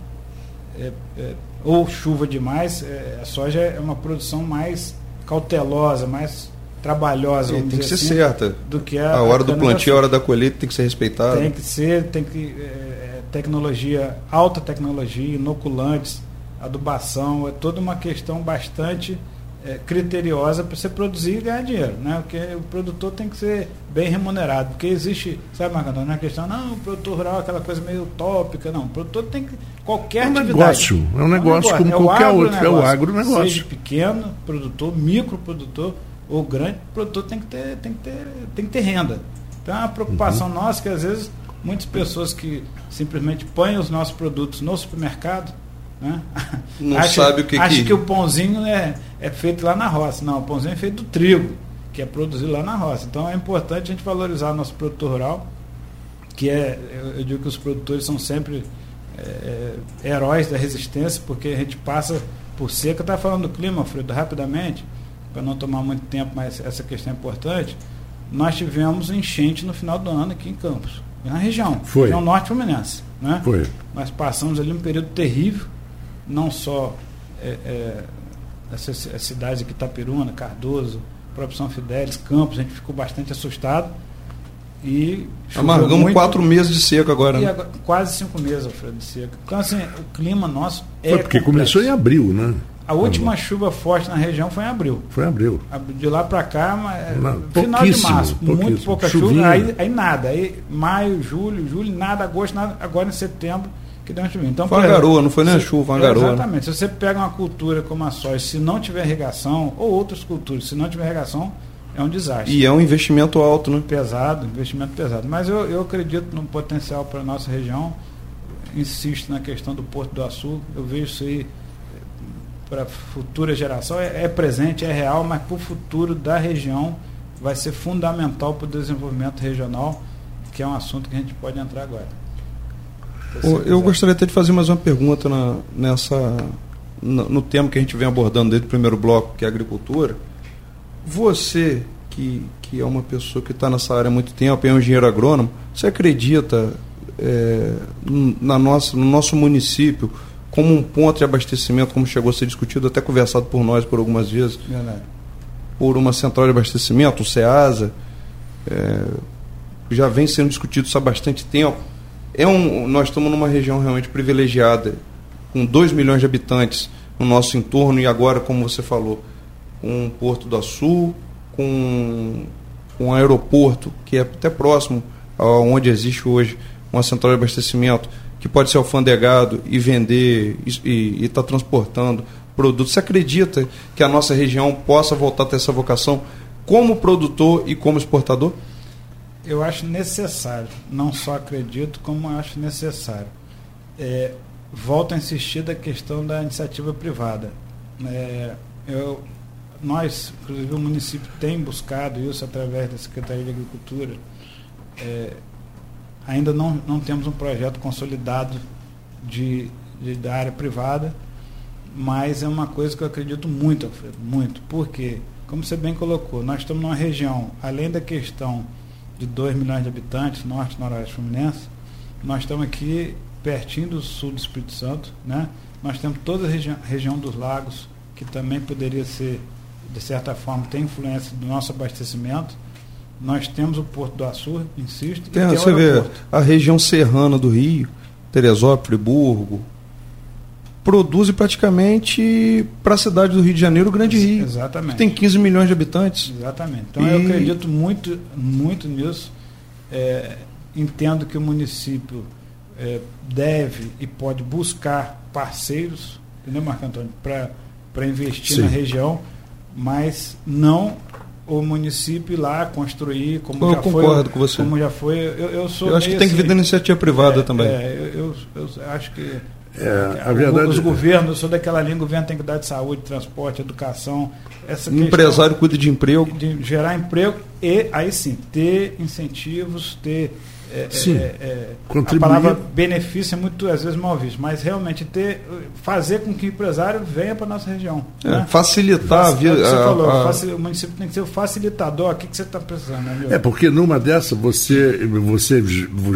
Speaker 2: é, é, ou chuva demais, é, a soja é uma produção mais cautelosa, mais trabalhosa,
Speaker 3: tem que ser
Speaker 2: assim,
Speaker 3: certa.
Speaker 2: Do que a,
Speaker 3: a hora a do plantio, a hora da colheita tem que ser respeitada.
Speaker 2: Tem que ser, tem que é, tecnologia, alta tecnologia, inoculantes, adubação, é toda uma questão bastante é, criteriosa para você produzir e ganhar dinheiro, né? Porque o produtor tem que ser bem remunerado, porque existe, sabe, Marcantão, não é questão, não, o produtor rural é aquela coisa meio utópica, não, o produtor tem que, qualquer
Speaker 1: é um
Speaker 2: atividade.
Speaker 1: Negócio, é um negócio, é um negócio como é qualquer outro, é o agronegócio.
Speaker 2: Seja pequeno produtor, microprodutor, ou grande produtor tem que ter, tem que ter, tem que ter renda. Então é uma preocupação uhum. nossa que às vezes muitas pessoas que simplesmente põem os nossos produtos no supermercado, né?
Speaker 3: Não acha, sabe o que
Speaker 2: acha
Speaker 3: que...
Speaker 2: que o pãozinho é, é feito lá na roça. Não, o pãozinho é feito do trigo, que é produzido lá na roça. Então é importante a gente valorizar nosso produtor rural, que é, eu, digo que os produtores são sempre é, é heróis da resistência, porque a gente passa por seca. Está falando do clima, Alfredo, rapidamente para não tomar muito tempo, mas essa questão é importante, nós tivemos enchente no final do ano aqui em Campos, na região,
Speaker 1: Foi.
Speaker 2: região norte fluminense. Né?
Speaker 1: Foi.
Speaker 2: Nós passamos ali um período terrível, não só é, é, essas cidades aqui, Itapiruna, Cardoso, próprio São Fidélis, Campos, a gente ficou bastante assustado. E
Speaker 3: Amargamos muito, quatro meses de seca agora, né?
Speaker 2: agora, Quase cinco meses, Alfredo, de seca. Então, assim, o clima nosso é.
Speaker 1: Foi porque complexo. começou em abril, né?
Speaker 2: A última chuva forte na região foi em abril.
Speaker 1: Foi em abril.
Speaker 2: De lá para cá, Não, final de março, muito pouca Chuvinha. chuva, aí, aí, nada. Aí maio, julho, julho, nada, agosto, nada. Agora em setembro que deu uma chuva. Então,
Speaker 3: foi uma garoa, não foi nem a chuva, uma garoa.
Speaker 2: Né? Exatamente. Se você pega uma cultura como a soja, se não tiver irrigação, ou outras culturas, se não tiver irrigação, é um desastre.
Speaker 3: E é um investimento alto, né?
Speaker 2: Pesado, investimento pesado. Mas eu, eu acredito no potencial para a nossa região. Insisto na questão do Porto do Açul. Eu vejo isso aí para a futura geração é, é, presente, é real, mas para o futuro da região vai ser fundamental para o desenvolvimento regional, que é um assunto que a gente pode entrar agora.
Speaker 3: Eu gostaria até de fazer mais uma pergunta na, nessa no, no, tema que a gente vem abordando desde o primeiro bloco, que é a agricultura. Você, que, que é uma pessoa que está nessa área há muito tempo, é um engenheiro agrônomo, você acredita é, na nossa, no nosso município como um ponto de abastecimento, como chegou a ser discutido, até conversado por nós por algumas vezes, Verdade. por uma central de abastecimento, o SEASA, é, já vem sendo discutido isso há bastante tempo. É um, nós estamos numa região realmente privilegiada, com 2 milhões de habitantes no nosso entorno, e agora, como você falou, com Porto do Sul, com um aeroporto que é até próximo aonde existe hoje uma central de abastecimento que pode ser alfandegado e vender e estar tá transportando produtos. Você acredita que a nossa região possa voltar a ter essa vocação como produtor e como exportador?
Speaker 2: Eu acho necessário. Não só acredito, como acho necessário. É, volto a insistir da questão da iniciativa privada. É, eu, nós, inclusive o município, tem buscado isso através da Secretaria de Agricultura. É, ainda não, não temos um projeto consolidado de, de, da área privada, mas é uma coisa que eu acredito muito, Alfredo, muito. Porque, como você bem colocou, nós estamos numa região, além da questão de 2 milhões de habitantes, norte e noroeste fluminense, nós estamos aqui pertinho do sul do Espírito Santo, né? Nós temos toda a regi região dos lagos, que também poderia ser, de certa forma, tem influência do nosso abastecimento nós temos o Porto do Açu, insisto.
Speaker 3: Tem, você vê a região serrana do Rio, Teresópolis, Friburgo, produz praticamente para a cidade do Rio de Janeiro o Grande Rio.
Speaker 2: Exatamente.
Speaker 3: Tem 15 milhões de habitantes.
Speaker 2: Exatamente. Então e... eu acredito muito, muito nisso. É, entendo que o município é, deve e pode buscar parceiros, entendeu, Marco Antônio, para investir Sim. na região, mas não o município ir lá construir como
Speaker 3: eu
Speaker 2: já
Speaker 3: concordo
Speaker 2: foi,
Speaker 3: com você
Speaker 2: como já foi eu, eu sou
Speaker 3: eu acho que tem que vir da iniciativa privada
Speaker 2: é,
Speaker 3: também
Speaker 2: é, eu, eu, eu, acho que
Speaker 1: é, a verdade...
Speaker 2: os governos eu sou daquela linha o governo tem que dar de saúde transporte educação essa
Speaker 3: o empresário cuida de emprego.
Speaker 2: de gerar emprego e aí sim ter incentivos ter é,
Speaker 1: Sim,
Speaker 2: é, é, a palavra benefício é muito às vezes mal visto, mas realmente ter, fazer com que o empresário venha para a nossa região.
Speaker 3: É, né? Facilitar a vida.
Speaker 2: Você a, falou, a... o município tem que ser o facilitador. O que, que você está precisando? Né,
Speaker 1: é porque numa dessa você, você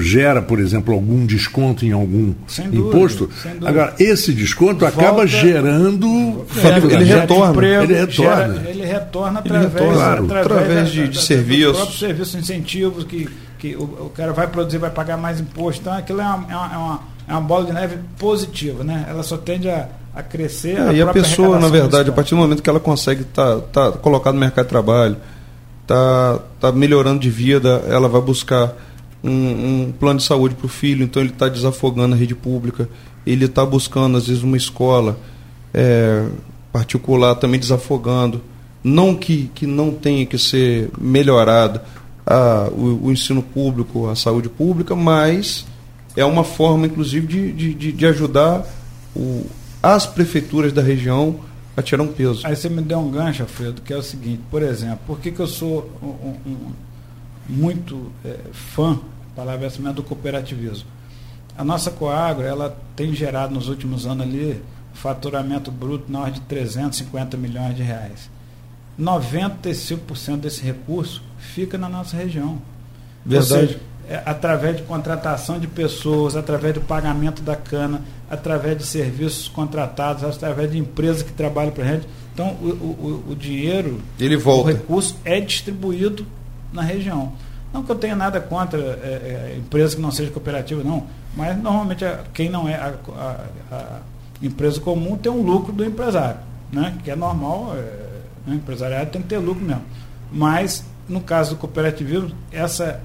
Speaker 1: gera, por exemplo, algum desconto em algum dúvida, imposto. Agora, esse desconto Volta, acaba gerando.
Speaker 3: É, ele, retorna,
Speaker 2: emprego, ele retorna. Gera, ele retorna através,
Speaker 3: ele retorna, claro, através, através de,
Speaker 2: da,
Speaker 3: de da, serviços.
Speaker 2: serviços incentivos que que o, o, cara vai produzir, vai pagar mais imposto. Então aquilo é uma, é uma, é uma é bola de neve positiva, né? Ela só tende a, a crescer.
Speaker 3: É, a e a pessoa, na verdade, a partir do momento que ela consegue estar tá, tá colocada no mercado de trabalho, tá, tá melhorando de vida, ela vai buscar um, um plano de saúde para o filho, então ele está desafogando a rede pública, ele está buscando, às vezes, uma escola é, particular também desafogando. Não que, que não tenha que ser melhorado, a, o, o, ensino público, a saúde pública, mas é uma forma, inclusive, de, de, de ajudar o, as prefeituras da região a tirar um peso.
Speaker 2: Aí você me deu um gancho, Alfredo, que é o seguinte, por exemplo, por que, que eu sou um, um, muito é, fã, palavra essa mesmo, do cooperativismo? A nossa Coagro, ela tem gerado nos últimos anos ali faturamento bruto na ordem de 350 milhões de reais. 95% desse recurso fica na nossa região.
Speaker 3: Verdade. Ou seja,
Speaker 2: é, através de contratação de pessoas, através do pagamento da cana, através de serviços contratados, através de empresas que trabalham para a gente. Então, o, o, o dinheiro,
Speaker 3: Ele volta.
Speaker 2: o recurso é distribuído na região. Não que eu tenha nada contra é, é, empresa que não seja cooperativa, não. Mas normalmente quem não é a, a, a, empresa comum tem um lucro do empresário, né? Que é normal, é, né? empresariado tem que ter lucro mesmo. Mas no caso do cooperativismo, essa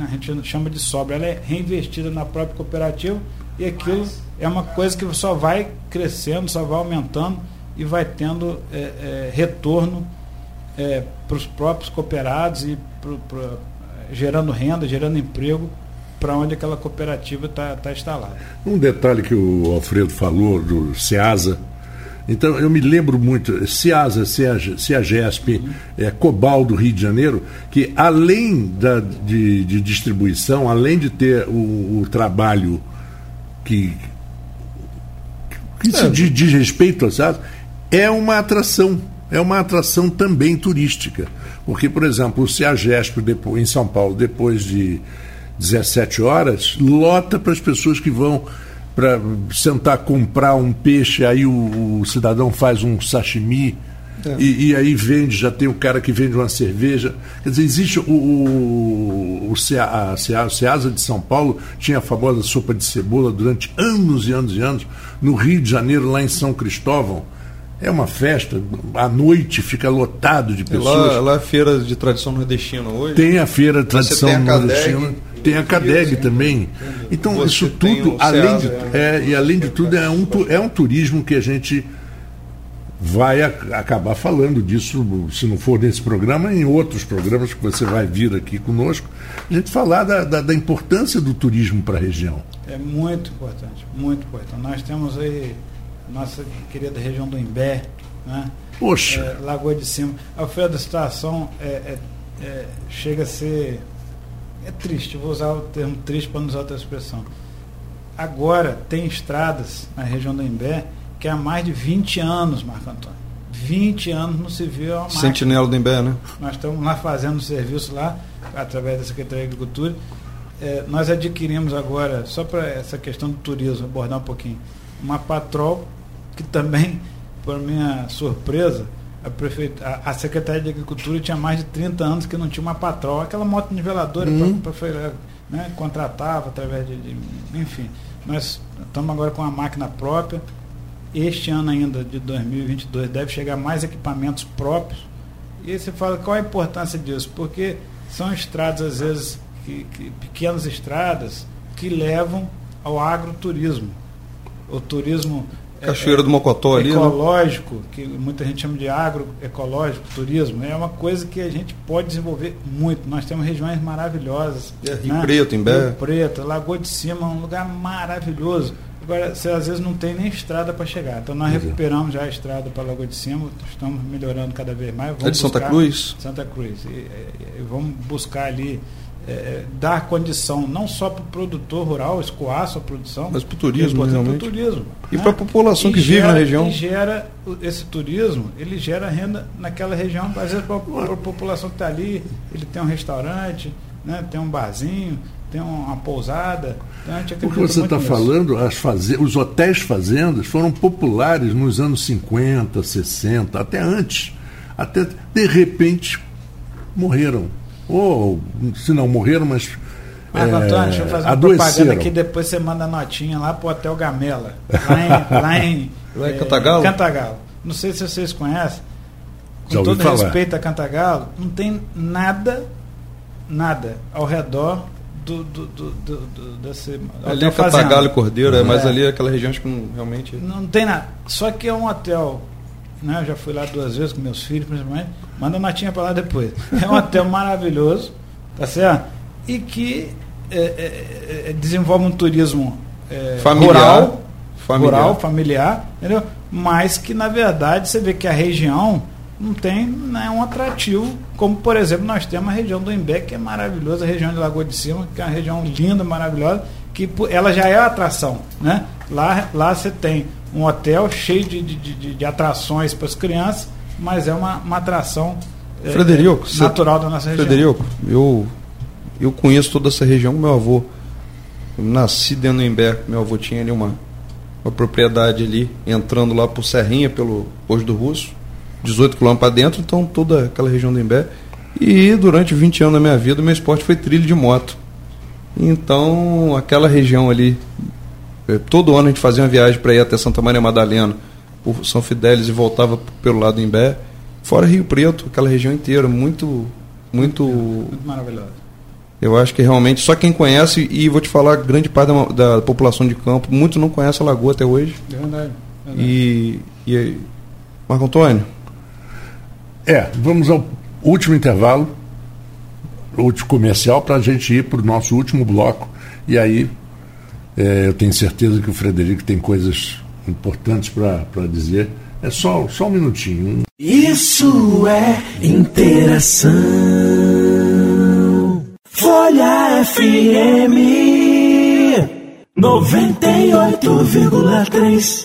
Speaker 2: a gente chama de sobra, ela é reinvestida na própria cooperativa e aquilo é uma coisa que só vai crescendo, só vai aumentando e vai tendo é, é, retorno é, para os próprios cooperados e pro, pro, gerando renda, gerando emprego para onde aquela cooperativa está tá instalada.
Speaker 1: Um detalhe que o Alfredo falou do SEASA, então, eu me lembro muito, CIASA, CIAGESP, é, Cobal do Rio de Janeiro, que além da, de, de distribuição, além de ter o, o trabalho que, que é. se diz, diz respeito a CIASA, é uma atração, é uma atração também turística. Porque, por exemplo, o CIAGESP em São Paulo, depois de 17 horas, lota para as pessoas que vão para sentar comprar um peixe, aí o, o cidadão faz um sashimi. É. E, e, aí vende, já tem o cara que vende uma cerveja. Quer dizer, existe o, o, o, CEA, a, Ceasa de São Paulo, tinha a famosa sopa de cebola durante anos e anos e anos. No Rio de Janeiro, lá em São Cristóvão, é uma festa, à noite fica lotado de pessoas.
Speaker 3: É lá, lá é feira de tradição nordestina hoje.
Speaker 1: Tem a feira de tradição nordestina tem a CADEG também. Então, Você isso tudo, além de, é, e além de tudo, é um, é um turismo que a gente vai a, acabar falando disso, se não for nesse programa, em outros programas que você vai vir aqui conosco, a gente falar da, da, da importância do turismo para a região.
Speaker 2: É muito importante, muito importante. Nós temos aí nossa querida região do Imbé, né?
Speaker 1: Poxa.
Speaker 2: É, Lagoa de Cima. Alfredo, a situação é, é, é, chega a ser é triste, vou usar o termo triste para não usar outra expressão. Agora, tem estradas na região do Imbé que há mais de 20 anos, Marco Antônio. 20 anos não se viu a
Speaker 3: Sentinela do Imbé, né?
Speaker 2: Nós estamos lá fazendo serviço lá, através da Secretaria de Agricultura. É, nós adquirimos agora, só para essa questão do turismo, abordar um pouquinho, uma patrol que também, por minha surpresa, a, prefeita, a, a, Secretaria de Agricultura tinha mais de 30 anos que não tinha uma patroa, aquela moto niveladora uhum. para né, contratava através de, de, Enfim, nós estamos agora com a máquina própria. Este ano ainda, de 2022, deve chegar mais equipamentos próprios. E aí você fala, qual a importância disso? Porque são estradas, às vezes, que, que, pequenas estradas, que levam ao agroturismo. O turismo
Speaker 3: Cachoeira do Mocotó ali,
Speaker 2: né? ecológico, né? que muita gente chama de agroecológico, turismo, é uma coisa que a gente pode desenvolver muito. Nós temos regiões maravilhosas.
Speaker 3: É, Rio né? Preto, Imbé.
Speaker 2: Rio Preto, Lagoa de Cima, um lugar maravilhoso. Agora, você às vezes não tem nem estrada para chegar. Então nós recuperamos já a estrada para Lagoa de Cima, estamos melhorando cada vez mais.
Speaker 3: Vamos é de Santa Cruz?
Speaker 2: Santa Cruz. E, e, e vamos buscar ali é, dar condição não só para o produtor rural escoar sua produção,
Speaker 3: mas para o turismo,
Speaker 2: o turismo
Speaker 3: e né? para a população e que gera, vive na região.
Speaker 2: E gera esse turismo, ele gera renda naquela região, às vezes para a população que está ali, ele tem um restaurante, né, tem um barzinho, tem uma pousada.
Speaker 1: Então o que você está falando, as faze os hotéis fazendas foram populares nos anos 50, 60, até antes. Até de repente morreram ou se não morreram, mas.
Speaker 2: Mas, é, Antônio, deixa eu fazer uma propaganda aqui, depois você manda notinha lá pro Hotel Gamela, lá em, lá em,
Speaker 3: lá em é, Cantagalo?
Speaker 2: Cantagalo. Não sei se vocês conhecem. Com todo falar. respeito a Cantagalo, não tem nada, nada ao redor do, do, do, do, do desse.
Speaker 3: Ali é Cantagalo e Cordeiro, é, mas ali é aquela região acho que não, realmente.
Speaker 2: Não tem nada. Só que é um hotel né? Eu já fui lá duas vezes com meus filhos, principalmente. Manda notinha para lá depois. É um hotel maravilhoso, tá certo? E que é, é, é, desenvolve um turismo é, familiar, rural, familiar. rural, familiar, entendeu? Mas que na verdade você vê que a região não tem nenhum atrativo, como por exemplo nós temos a região do Imbé, que é maravilhosa, a região de Lagoa de Cima, que é uma região linda, maravilhosa, que ela já é atração, né? Lá, lá você tem um hotel cheio de, de, de, de atrações para as crianças, mas é uma, uma atração
Speaker 3: é, Frederico,
Speaker 2: natural da nossa região.
Speaker 3: Frederico, eu, eu conheço toda essa região, meu avô. Eu nasci dentro do Imbé, meu avô tinha ali uma, uma propriedade ali, entrando lá por Serrinha, pelo Posto do Russo, 18 quilômetros para dentro, então toda aquela região do Imbé. E durante 20 anos da minha vida, meu esporte foi trilho de moto. Então, aquela região ali todo ano a gente fazia uma viagem para ir até Santa Maria Madalena, por São Fidélis e voltava pelo lado do Imbé. Fora Rio Preto, aquela região inteira, muito. Muito,
Speaker 2: muito maravilhosa.
Speaker 3: Eu acho que realmente só quem conhece, e vou te falar, grande parte da, da população de campo, muitos não conhece a Lagoa até hoje.
Speaker 2: É verdade. É verdade.
Speaker 3: E, e Marco Antônio?
Speaker 1: É, vamos ao último intervalo, último comercial, para a gente ir para o nosso último bloco. E aí é, eu tenho certeza que o Frederico tem coisas importantes para dizer. É só, só um minutinho.
Speaker 4: Isso é interação. Folha FM 98,3.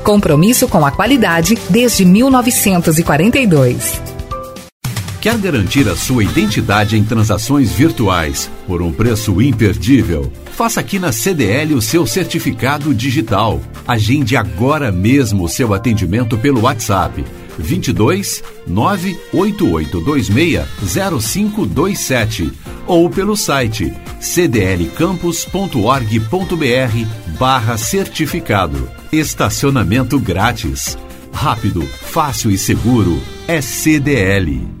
Speaker 5: Compromisso com a qualidade desde 1942.
Speaker 6: Quer garantir a sua identidade em transações virtuais por um preço imperdível? Faça aqui na CDL o seu certificado digital. Agende agora mesmo o seu atendimento pelo WhatsApp 22 98826 0527 ou pelo site cdlcampus.org.br barra certificado. Estacionamento grátis. Rápido, fácil e seguro. É CDL.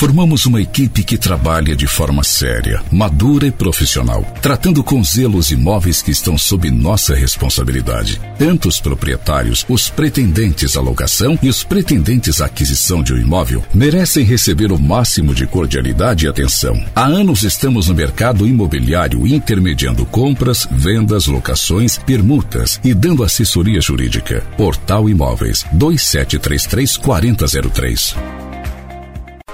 Speaker 7: Formamos uma equipe que trabalha de forma séria, madura e profissional, tratando com zelo os imóveis que estão sob nossa responsabilidade. Tanto os proprietários, os pretendentes à locação e os pretendentes à aquisição de um imóvel merecem receber o máximo de cordialidade e atenção. Há anos estamos no mercado imobiliário intermediando compras, vendas, locações, permutas e dando assessoria jurídica. Portal Imóveis 2733 4003.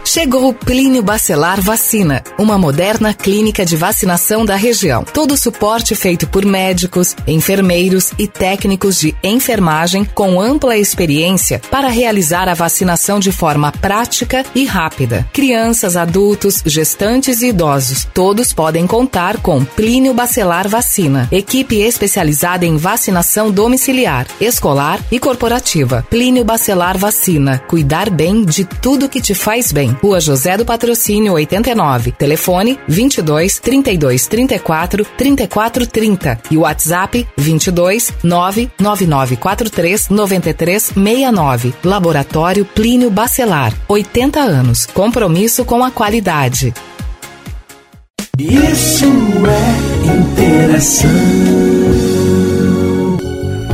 Speaker 5: Chegou o Plínio Bacelar Vacina, uma moderna clínica de vacinação da região. Todo o suporte feito por médicos, enfermeiros e técnicos de enfermagem com ampla experiência para realizar a vacinação de forma prática e rápida. Crianças, adultos, gestantes e idosos, todos podem contar com Plínio Bacelar Vacina, equipe especializada em vacinação domiciliar, escolar e corporativa. Plínio Bacelar Vacina, cuidar bem de tudo que te faz bem. Rua José do Patrocínio 89. Telefone 22 32 34 34 30 e WhatsApp 22 99943 93 69. Laboratório Plínio Bacelar. 80 anos. Compromisso com a qualidade.
Speaker 4: Isso é interação.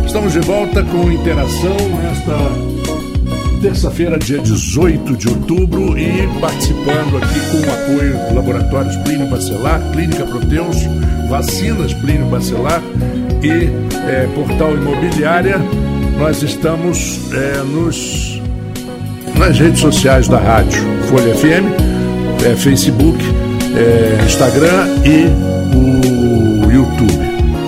Speaker 1: Estamos de volta com interação nesta terça-feira, dia 18 de outubro, e participando aqui com o apoio do Laboratórios Plínio Bacelar, Clínica Proteus, Vacinas Plínio Bacelar e é, Portal Imobiliária, nós estamos é, nos, nas redes sociais da rádio Folha FM, é, Facebook, é, Instagram e o YouTube.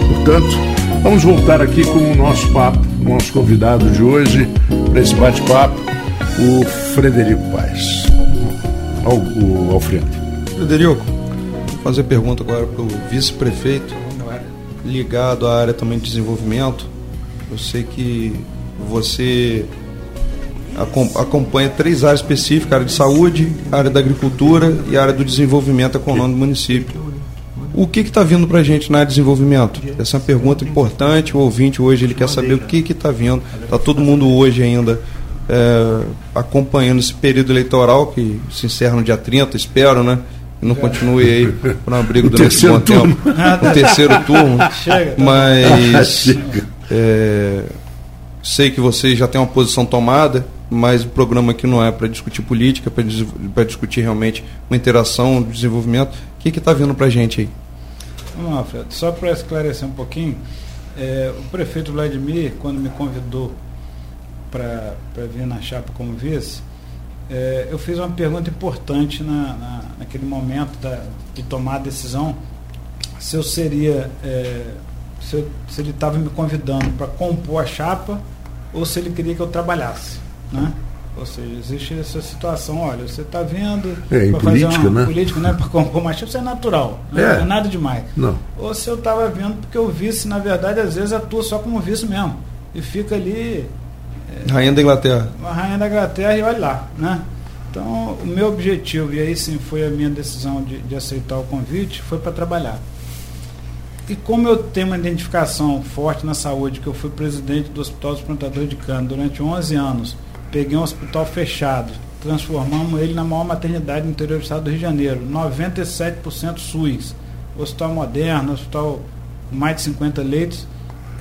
Speaker 1: Portanto, vamos voltar aqui com o nosso papo, nosso convidado de hoje, para esse bate-papo, o Frederico Paes. Ao, o, ao.
Speaker 3: Frederico, vou fazer pergunta agora para o vice-prefeito, ligado à área também de desenvolvimento. Eu sei que você acompanha três áreas específicas, área de saúde, área da agricultura e área do desenvolvimento econômico do município. O que está vindo para a gente na área de desenvolvimento? Essa é uma pergunta importante. O ouvinte hoje ele quer saber o que está vindo. Está todo mundo hoje ainda é, acompanhando esse período eleitoral que se encerra no dia 30, espero, né? E não continue aí para um abrigo durante um bom tempo. O terceiro turno. Mas é, sei que vocês já têm uma posição tomada, mas o programa aqui não é para discutir política, é para discutir realmente uma interação, um desenvolvimento. O que está vindo para a gente aí?
Speaker 2: Vamos lá, Fred. Só para esclarecer um pouquinho, é, o prefeito Vladimir, quando me convidou para vir na chapa como vice, é, eu fiz uma pergunta importante na, na, naquele momento da, de tomar a decisão se eu seria, é, se, eu, se, ele estava me convidando para compor a chapa ou se ele queria que eu trabalhasse. Né? Ou seja, existe essa situação, olha, você está vendo
Speaker 1: é, para fazer uma né?
Speaker 2: política, né, para compor uma chapa, isso é natural, né? é. não é nada demais.
Speaker 1: Não.
Speaker 2: Ou se eu estava vendo porque o vice, na verdade, às vezes atua só como vice mesmo. E fica ali
Speaker 3: Rainha da Inglaterra.
Speaker 2: Uma rainha da Inglaterra e olha lá, né? Então, o meu objetivo, e aí sim foi a minha decisão de, de aceitar o convite, foi para trabalhar. E como eu tenho uma identificação forte na saúde, que eu fui presidente do Hospital dos Plantadores de Cana durante 11 anos, peguei um hospital fechado, transformamos ele na maior maternidade no interior do estado do Rio de Janeiro, 97% SUS, hospital moderno, hospital com mais de 50 leitos,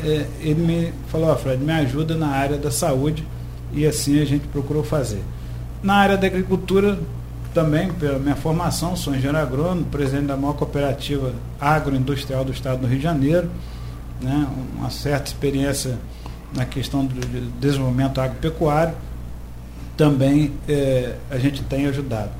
Speaker 2: é, ele me falou, oh, Fred, me ajuda na área da saúde e assim a gente procurou fazer. Na área da agricultura, também, pela minha formação, sou engenheiro agrônomo, presidente da maior cooperativa agroindustrial do estado do Rio de Janeiro, né, uma certa experiência na questão do desenvolvimento agropecuário, também é, a gente tem ajudado.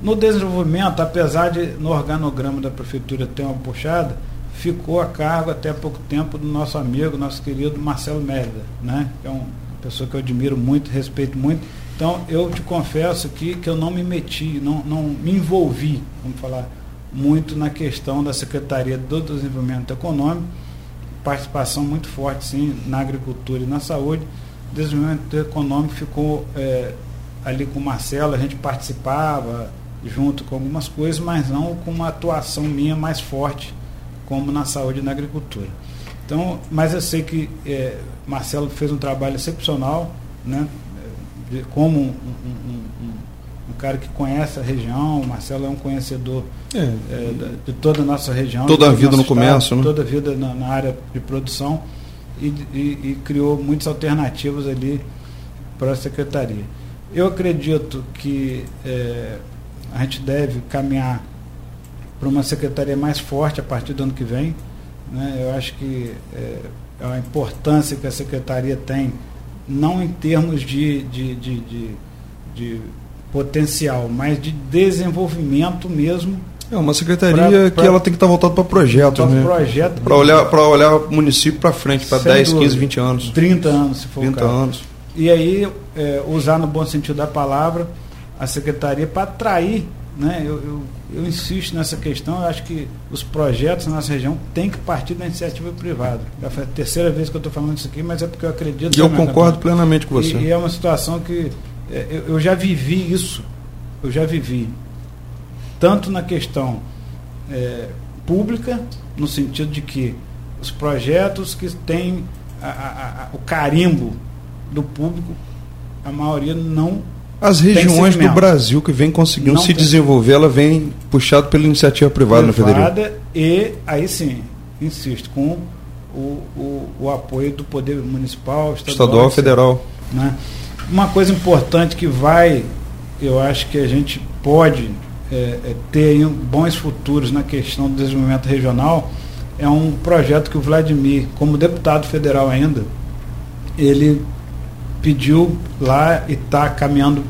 Speaker 2: No desenvolvimento, apesar de no organograma da prefeitura ter uma puxada, ficou a cargo até pouco tempo do nosso amigo, nosso querido Marcelo Mérida, né? que é uma pessoa que eu admiro muito, respeito muito. Então, eu te confesso aqui que eu não me meti, não, não me envolvi, vamos falar, muito na questão da Secretaria do Desenvolvimento Econômico, participação muito forte, sim, na agricultura e na saúde. O desenvolvimento econômico ficou é, ali com o Marcelo, a gente participava junto com algumas coisas, mas não com uma atuação minha mais forte como na saúde e na agricultura. Então, mas eu sei que é, Marcelo fez um trabalho excepcional, né, como um, um, um, um cara que conhece a região, o Marcelo é um conhecedor é. É, de toda a nossa região.
Speaker 3: Toda a vida no comércio, né?
Speaker 2: Toda a vida na, na área de produção e, e, e, criou muitas alternativas ali para a secretaria. Eu acredito que é, a gente deve caminhar para uma secretaria mais forte a partir do ano que vem. Né? Eu acho que é, é a importância que a secretaria tem, não em termos de, de, de, de, de potencial, mas de desenvolvimento mesmo.
Speaker 3: É uma secretaria pra, pra, que ela tem que estar voltada para projetos, né?
Speaker 2: Projeto
Speaker 3: para olhar para olhar o município para frente, para 10, dúvida, 15, 20 anos.
Speaker 2: 30 anos, se for
Speaker 3: 30
Speaker 2: o caso.
Speaker 3: anos.
Speaker 2: E aí, é, usar no bom sentido da palavra a secretaria para atrair, né? Eu, eu, eu, insisto nessa questão, eu acho que os projetos na nossa região têm que partir da iniciativa privada. É a terceira vez que eu estou falando isso aqui, mas é porque eu acredito.
Speaker 3: E eu concordo plenamente com você.
Speaker 2: E, e é uma situação que é, eu, eu já vivi isso, eu já vivi, tanto na questão é, pública, no sentido de que os projetos que têm a, a, a, o carimbo do público, a maioria não.
Speaker 3: As regiões do Brasil que vem conseguindo não se tem. desenvolver, ela vem puxado pela iniciativa privada, no Federico.
Speaker 2: E aí sim, insisto, com o, o, o apoio do Poder Municipal,
Speaker 3: Estadual, estadual Federal.
Speaker 2: Né? Uma coisa importante que vai, eu acho que a gente pode é, é, ter bons futuros na questão do desenvolvimento regional é um projeto que o Vladimir, como deputado federal ainda, ele pediu lá e está caminhando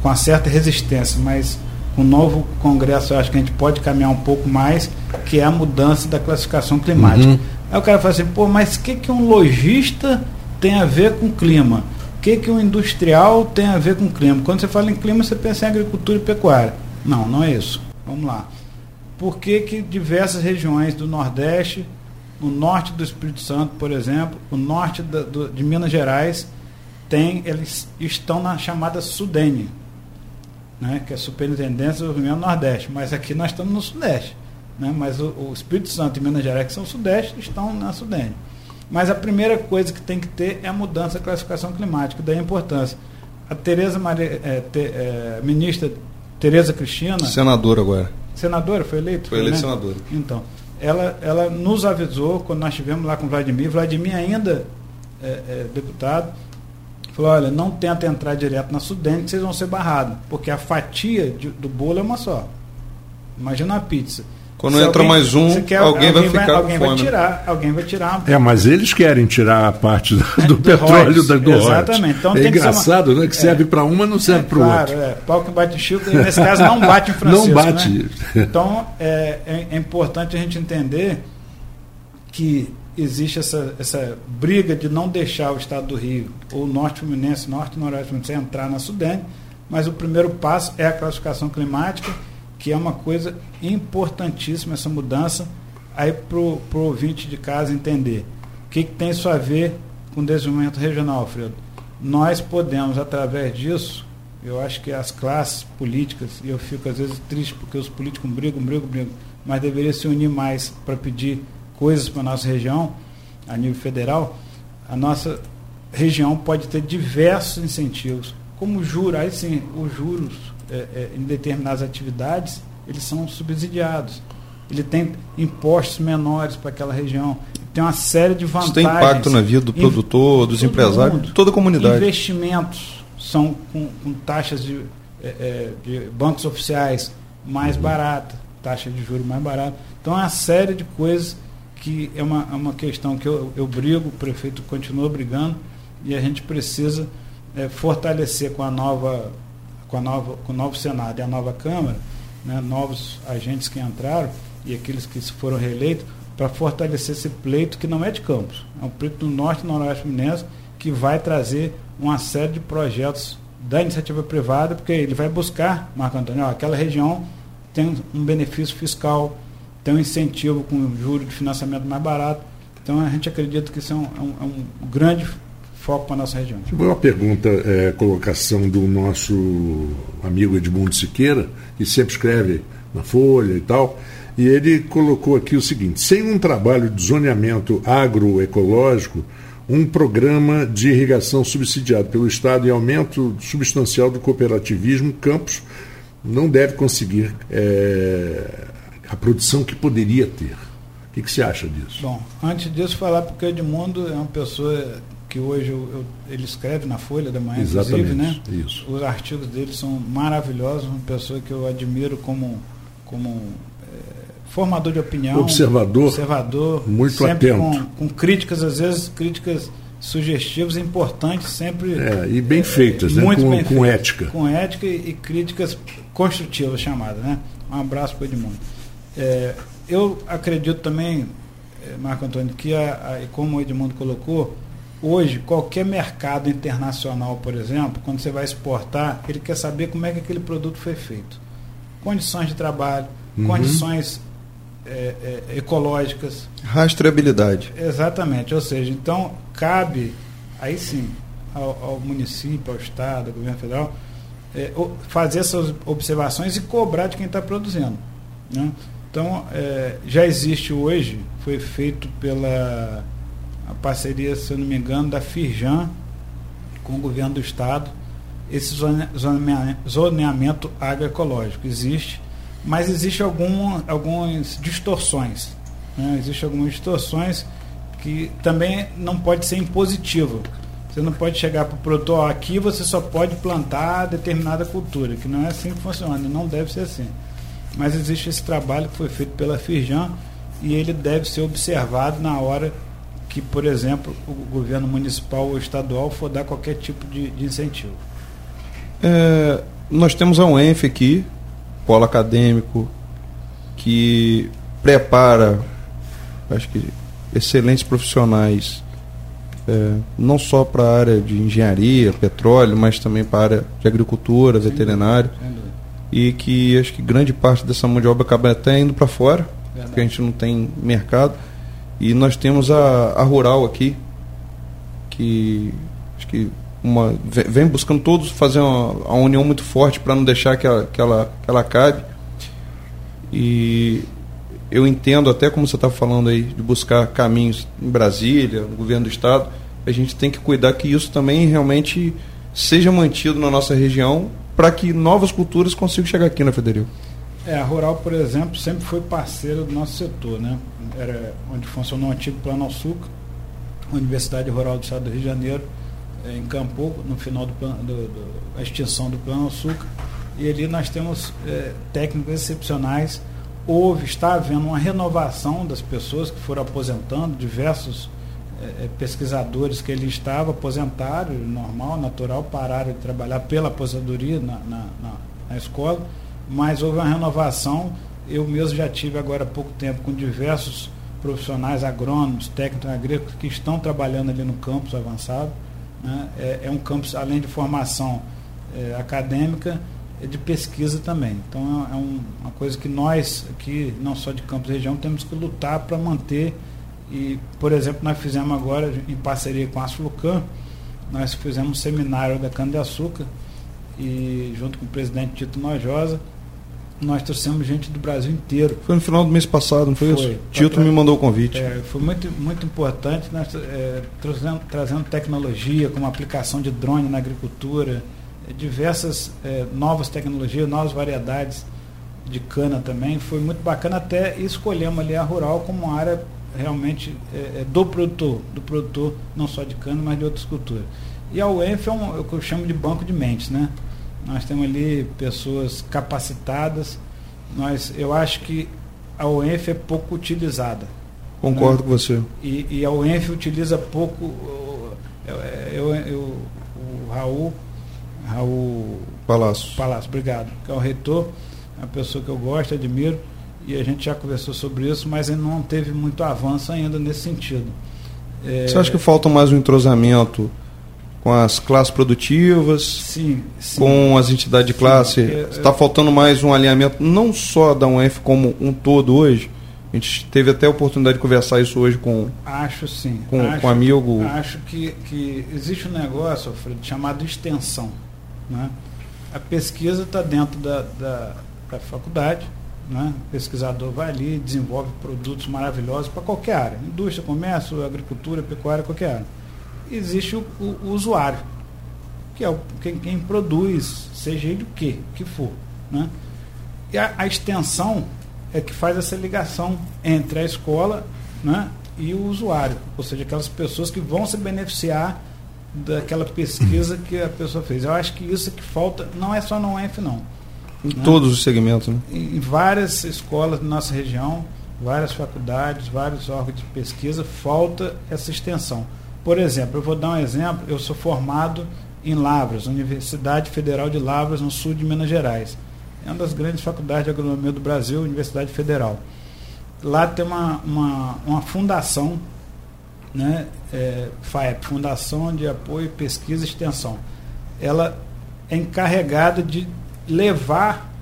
Speaker 2: com uma certa resistência, mas o novo Congresso eu acho que a gente pode caminhar um pouco mais, que é a mudança da classificação climática. Uhum. Aí o cara fala assim, pô, mas o que, que um lojista tem a ver com clima? O que, que um industrial tem a ver com clima? Quando você fala em clima, você pensa em agricultura e pecuária. Não, não é isso. Vamos lá. Por que, que diversas regiões do Nordeste, o norte do Espírito Santo, por exemplo, o norte da, do, de Minas Gerais, tem, eles estão na chamada Sudene, né, que é a Superintendência do Desenvolvimento Nordeste, mas aqui nós estamos no Sudeste. Né, mas o, o Espírito Santo e Minas Gerais, que são Sudeste, estão na Sudene. Mas a primeira coisa que tem que ter é a mudança da classificação climática, daí a importância. A Tereza Maria, é, te, é, ministra Tereza Cristina.
Speaker 3: Senadora agora.
Speaker 2: Senadora, foi eleita?
Speaker 3: Foi eleita né? senadora.
Speaker 2: Então, ela, ela nos avisou quando nós estivemos lá com o Vladimir, Vladimir ainda é, é, deputado, falou, olha, não tenta entrar direto na Sudene que vocês vão ser barrados, porque a fatia de, do bolo é uma só. Imagina uma pizza.
Speaker 3: Quando entra alguém, mais um, quer, alguém, alguém, vai ficar
Speaker 2: alguém vai tirar, alguém vai tirar.
Speaker 1: É, mas eles querem tirar a parte do, do, do petróleo da, do
Speaker 2: Exatamente. Então,
Speaker 1: é engraçado, uma, né? Que serve é, para uma, não serve é, para o claro, outro.
Speaker 2: É, pau que bate Chico, nesse caso não bate em Francisco.
Speaker 1: Não bate.
Speaker 2: Né? Então, é, é, é, importante a gente entender que existe essa, essa briga de não deixar o estado do Rio, ou norte fluminense, norte e noroeste fluminense, entrar na Sudene, mas o primeiro passo é a classificação climática que é uma coisa importantíssima essa mudança aí para o ouvinte de casa entender. O que, que tem isso a ver com desenvolvimento regional, Alfredo? Nós podemos, através disso, eu acho que as classes políticas, e eu fico às vezes triste porque os políticos brigam, brigam, brigam, mas deveriam se unir mais para pedir coisas para a nossa região, a nível federal, a nossa região pode ter diversos incentivos, como juros, aí sim, os juros é, é, em determinadas atividades, eles são subsidiados. Ele tem impostos menores para aquela região. Tem uma série de vantagens. Isso
Speaker 3: tem impacto na vida do produtor, dos empresários, mundo. de toda a comunidade.
Speaker 2: Investimentos são com, com taxas de, é, é de, bancos oficiais mais uhum. baratas, taxa de juros mais barata. Então, é uma série de coisas que é uma, é uma questão que eu, eu brigo, o prefeito continua brigando, e a gente precisa é, fortalecer com a nova com, a nova, com o novo Senado e a nova Câmara, né, novos agentes que entraram e aqueles que foram reeleitos, para fortalecer esse pleito que não é de Campos, é um pleito do Norte e Noroeste Fluminense que vai trazer uma série de projetos da iniciativa privada, porque ele vai buscar, Marco Antônio, ó, aquela região tem um benefício fiscal, tem um incentivo com juros de financiamento mais barato. Então a gente acredita que isso é um, é um, é grande foco para a nossa região.
Speaker 1: Uma pergunta, é, colocação do nosso amigo Edmundo Siqueira, que sempre escreve na Folha e tal, e ele colocou aqui o seguinte: sem um trabalho de zoneamento agroecológico, um programa de irrigação subsidiado pelo Estado e aumento substancial do cooperativismo, Campos não deve conseguir é, a produção que poderia ter. O que, que você acha disso?
Speaker 2: Bom, antes disso, falar porque o Edmundo é uma pessoa que hoje eu, eu, ele escreve na Folha da Manhã,
Speaker 1: Exatamente,
Speaker 2: inclusive, né?
Speaker 1: Isso.
Speaker 2: Os artigos dele são maravilhosos, uma pessoa que eu admiro como, como é, formador de opinião.
Speaker 1: Observador.
Speaker 2: Observador.
Speaker 1: Muito
Speaker 2: sempre
Speaker 1: atento.
Speaker 2: Com, com críticas, às vezes, críticas sugestivas, importantes, sempre.
Speaker 1: É, e bem feitas, né?
Speaker 2: muito
Speaker 1: com,
Speaker 2: bem
Speaker 1: com
Speaker 2: feitas,
Speaker 1: ética.
Speaker 2: Com ética e, e críticas construtivas chamadas, né? Um abraço para o Edmundo. É, eu acredito também, é, Marco Antônio, que a, a, como o Edmundo colocou, hoje qualquer mercado internacional, por exemplo, quando você vai exportar, ele quer saber como é que aquele produto foi feito. Condições de trabalho,
Speaker 1: Uhum.
Speaker 2: condições é, é, ecológicas,
Speaker 3: Rastreabilidade.
Speaker 2: Exatamente, ou seja, então cabe, aí sim, ao, ao município, ao Estado, ao governo federal, é, fazer essas observações e cobrar de quem está produzindo. né? Então, é, já existe hoje, foi feito pela a parceria, se eu não me engano, da Firjan com o governo do Estado, esse zone- zonea- zoneamento agroecológico. Existe, mas existe algum, algumas distorções. Né? Existem algumas distorções que também não pode ser impositivo. Você não pode chegar para o produtor, aqui você só pode plantar determinada cultura, que não é assim que funciona, não deve ser assim. Mas existe esse trabalho que foi feito pela Firjan e ele deve ser observado na hora que, por exemplo, o governo municipal ou estadual for dar qualquer tipo de, de incentivo.
Speaker 3: É, nós temos a UENF aqui, polo acadêmico, que prepara, acho que, excelentes profissionais, é, não só para a área de engenharia, petróleo, mas também para a área de agricultura, veterinário,
Speaker 2: Sem dúvida.
Speaker 3: E que acho que grande parte dessa mão de obra acaba até indo para fora,
Speaker 2: Verdade.
Speaker 3: porque a gente não tem mercado. E nós temos a, a Rural aqui, que acho que uma, ve- vem buscando todos fazer uma, uma união muito forte para não deixar que ela, que, ela, que ela acabe. E eu entendo, até como você está falando aí, de buscar caminhos em Brasília, no governo do Estado, a gente tem que cuidar que isso também realmente seja mantido na nossa região para que novas culturas consigam chegar aqui, né, Federico?
Speaker 2: É, a Rural, por exemplo, sempre foi parceira do nosso setor, né? Era onde funcionou o antigo Plano Açúcar, a Universidade Rural do Estado do Rio de Janeiro, eh, encampou no final do, do- do- extinção do Plano Açúcar, e ali nós temos eh, técnicos excepcionais. Houve, está havendo uma renovação das pessoas que foram aposentando, diversos eh, eh, pesquisadores que ali estavam aposentaram, normal, natural, pararam de trabalhar pela aposentadoria na, na, na, na escola, mas houve uma renovação. Eu mesmo já tive agora há pouco tempo com diversos profissionais agrônomos, técnicos agrícolas que estão trabalhando ali no campus avançado. né? É, é um campus, além de formação eh, acadêmica, é de pesquisa também. Então é, é um- uma coisa que nós aqui, não só de Campos Região, temos que lutar para manter. E, por exemplo, nós fizemos agora, em parceria com a Asflucan, nós fizemos um seminário da cana-de-açúcar e junto com o presidente Tito Nojosa, nós trouxemos gente do Brasil inteiro.
Speaker 3: Foi no final do mês passado, não foi,
Speaker 2: Foi.
Speaker 3: isso? Tito me mandou o convite.
Speaker 2: É, foi muito, muito importante, nós é, trazendo, trazendo tecnologia, como aplicação de drone na agricultura, diversas é, novas tecnologias, novas variedades de cana também. Foi muito bacana, até escolhemos ali a rural como área realmente é, é, do produtor, do produtor não só de cana, mas de outras culturas. E a UENF é um, é o que eu chamo de banco de mentes, né? Nós temos ali pessoas capacitadas. Nós, eu acho que a UENF é pouco utilizada.
Speaker 3: Concordo com você.
Speaker 2: E, e a UENF utiliza pouco. o- Eu, eu- eu- o Raul, Raul
Speaker 3: Palácio.
Speaker 2: Palácio, obrigado, que é o reitor, é uma pessoa que eu gosto, admiro, e a gente já conversou sobre isso, mas ainda não teve muito avanço ainda nesse sentido. É,
Speaker 3: Você acha que falta mais um entrosamento com as classes produtivas,
Speaker 2: sim, sim.
Speaker 3: com as entidades de classe?
Speaker 2: eu-
Speaker 3: Está faltando mais um alinhamento, não só da UF como um todo hoje? A gente teve até a oportunidade de conversar isso hoje com,
Speaker 2: Acho sim.
Speaker 3: com,
Speaker 2: acho,
Speaker 3: com um amigo.
Speaker 2: Acho que, que existe um negócio, Alfredo, chamado extensão. Né? A pesquisa está dentro da, da, da faculdade, né? o pesquisador vai ali, desenvolve produtos maravilhosos para qualquer área, indústria, comércio, agricultura, pecuária, qualquer área. existe o, o, o usuário, que é o, quem, quem, produz, seja ele o que, que for. Né? E a, a, extensão é que faz essa ligação entre a escola né, e o usuário, ou seja, aquelas pessoas que vão se beneficiar daquela pesquisa que a pessoa fez. Eu acho que isso que falta, não é só no UENF, não.
Speaker 3: Em né? todos os segmentos, né?
Speaker 2: Em várias escolas da nossa região, várias faculdades, vários órgãos de pesquisa, falta essa extensão. Por exemplo, eu vou dar um exemplo, eu sou formado em Lavras, Universidade Federal de Lavras, no sul de Minas Gerais. É uma das grandes faculdades de agronomia do Brasil, Universidade Federal. Lá tem uma, uma, uma fundação né, é, FAEP, Fundação de Apoio, Pesquisa e Extensão. Ela é encarregada de levar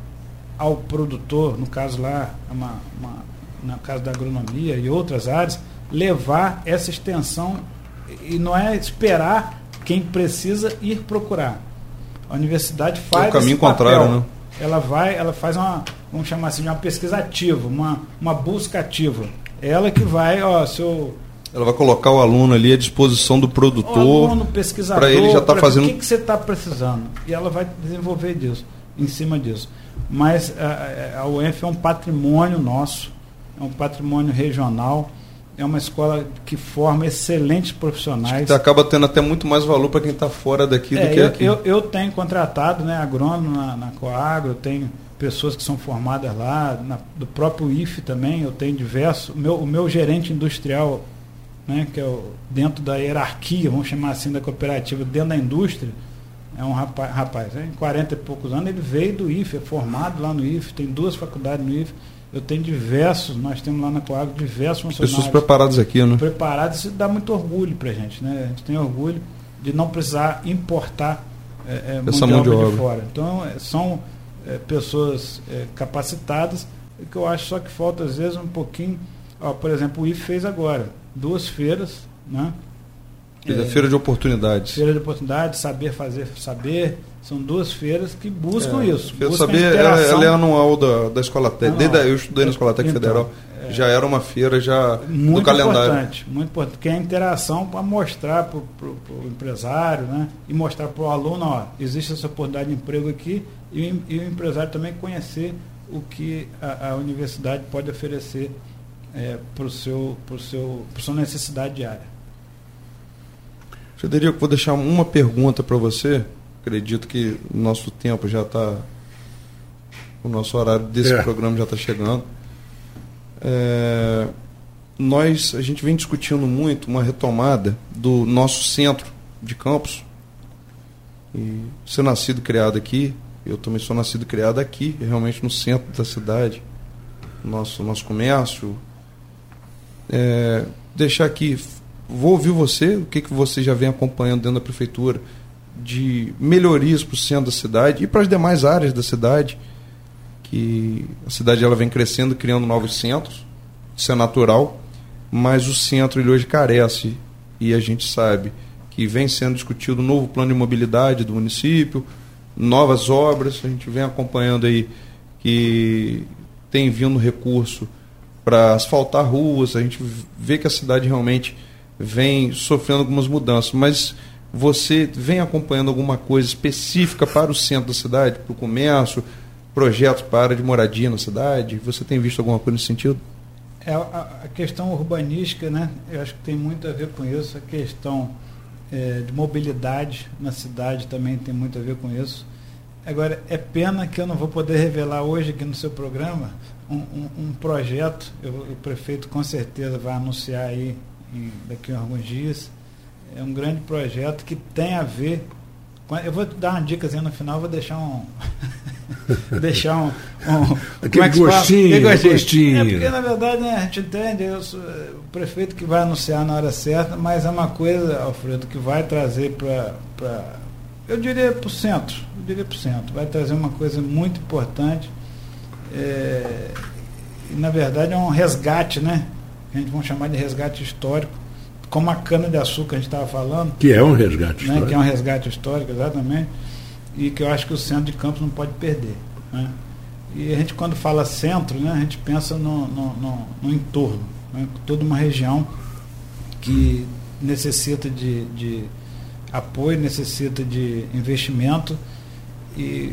Speaker 2: ao produtor, no caso lá, uma, uma, no caso da agronomia e outras áreas, levar essa extensão e não é esperar quem precisa ir procurar. A universidade faz
Speaker 3: é o caminho contrário, né?
Speaker 2: Ela vai, ela faz uma, vamos chamar assim, uma pesquisa ativa, uma, uma busca ativa. Ela que vai, ó, seu
Speaker 3: ela vai colocar o aluno ali à disposição do produtor.
Speaker 2: aluno, pesquisador, para ele já estar tá fazendo. O que, que você está precisando? E ela vai desenvolver disso, em cima disso. Mas a, a UENF é um patrimônio nosso, é um patrimônio regional, é uma escola que forma excelentes profissionais.
Speaker 3: Que acaba tendo até muito mais valor para quem está fora daqui
Speaker 2: é,
Speaker 3: do que
Speaker 2: eu,
Speaker 3: aqui.
Speaker 2: Eu, eu tenho contratado né, agrônomo na, na Coagro, eu tenho pessoas que são formadas lá, na, do próprio IFE também, eu tenho diversos. O meu, o meu gerente industrial né, que é o, dentro da hierarquia, vamos chamar assim, da cooperativa, dentro da indústria, é um rapaz, rapaz em 40 e poucos anos, ele veio do IFE, é formado lá no IFE, tem duas faculdades no IFE. Eu tenho diversos, nós temos lá na Coagro diversos funcionários.
Speaker 3: Pessoas preparadas aqui, né?
Speaker 2: Preparadas, isso dá muito orgulho para a gente, né? A gente tem orgulho de não precisar importar é, é,
Speaker 3: Essa mão de, obra de
Speaker 2: fora. Então, é, são é, pessoas é, capacitadas, que eu acho só que falta, às vezes, um pouquinho. Ó, por exemplo, o IFE fez agora duas feiras, né?
Speaker 3: É, feira de oportunidades.
Speaker 2: Feira de oportunidades, saber fazer saber. São duas feiras que buscam é, isso.
Speaker 3: Buscam saber, ela, ela, é anual da, da Escola Técnica. Desde a, eu estudei na Escola Técnica então, Federal. É, já era uma feira já
Speaker 2: muito
Speaker 3: do calendário.
Speaker 2: Importante, muito importante, que é a interação para mostrar para o empresário, né? E mostrar para o aluno, ó, existe essa oportunidade de emprego aqui, e, e o empresário também conhecer o que a, a universidade pode oferecer é, para seu, pro seu, sua necessidade diária.
Speaker 3: Federico, vou deixar uma pergunta para você. Acredito que o nosso tempo já está. O nosso horário desse é. programa já está chegando. É, nós, a gente vem discutindo muito uma retomada do nosso centro de campus. E ser nascido e criado aqui, eu também sou nascido e criado aqui, realmente no centro da cidade. Nosso, nosso comércio, é, deixar aqui, vou ouvir você, o que, que você já vem acompanhando dentro da prefeitura de melhorias para o centro da cidade e para as demais áreas da cidade, que a cidade ela vem crescendo, criando novos centros, isso é natural, mas o centro ele hoje carece e a gente sabe que vem sendo discutido um novo plano de mobilidade do município, novas obras, a gente vem acompanhando aí que tem vindo recurso para asfaltar ruas, a gente vê que a cidade realmente vem sofrendo algumas mudanças, mas você vem acompanhando alguma coisa específica para o centro da cidade, para o comércio, projetos para a área de moradia na cidade? Você tem visto alguma coisa nesse sentido?
Speaker 2: É, a, a questão urbanística, né? Eu acho que tem muito a ver com isso. A questão é, de mobilidade na cidade também tem muito a ver com isso. Agora, é pena que eu não vou poder revelar hoje aqui no seu programa, um, um, um projeto, eu, o prefeito com certeza vai anunciar aí em, daqui a alguns dias. É um grande projeto que tem a ver. Com, eu vou dar uma dica no final, vou deixar um. deixar um. um
Speaker 1: Aquele é gostinho, gostinho. gostinho.
Speaker 2: É porque, na verdade, né, a gente entende, eu sou, o prefeito que vai anunciar na hora certa, mas é uma coisa, Alfredo, que vai trazer para. Eu diria para o centro, eu diria para o centro. Vai trazer uma coisa muito importante é, na verdade é um resgate, né? A gente vai chamar de resgate histórico, como a cana-de-açúcar a gente estava falando.
Speaker 1: Que é um resgate
Speaker 2: né? histórico. Que é um resgate histórico, exatamente. E que eu acho que o centro de campos não pode perder. Né? E a gente, quando fala centro, né, a gente pensa no, no, no, no entorno, né? toda uma região que necessita de, de apoio, necessita de investimento e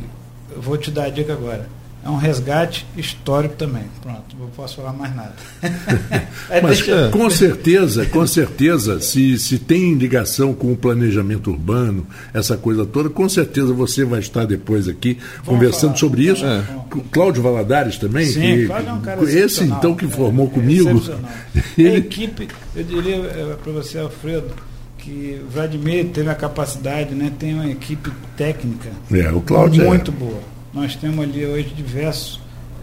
Speaker 2: eu vou te dar a dica agora é um resgate histórico também. Pronto, não posso falar mais nada.
Speaker 1: Mas deixa... com certeza, com certeza, se, se tem ligação com o planejamento urbano, essa coisa toda, com certeza você vai estar depois aqui Vamos conversando falar, sobre isso. É. Cláudio Valadares também.
Speaker 2: Sim, que, Cláudio é um cara
Speaker 1: Esse então que formou
Speaker 2: é,
Speaker 1: comigo.
Speaker 2: Ele... A equipe, eu diria é, para você, Alfredo, que o Vladimir teve a capacidade, né, tem uma equipe técnica
Speaker 1: é, o Cláudio
Speaker 2: é. muito é. boa nós temos ali hoje diversos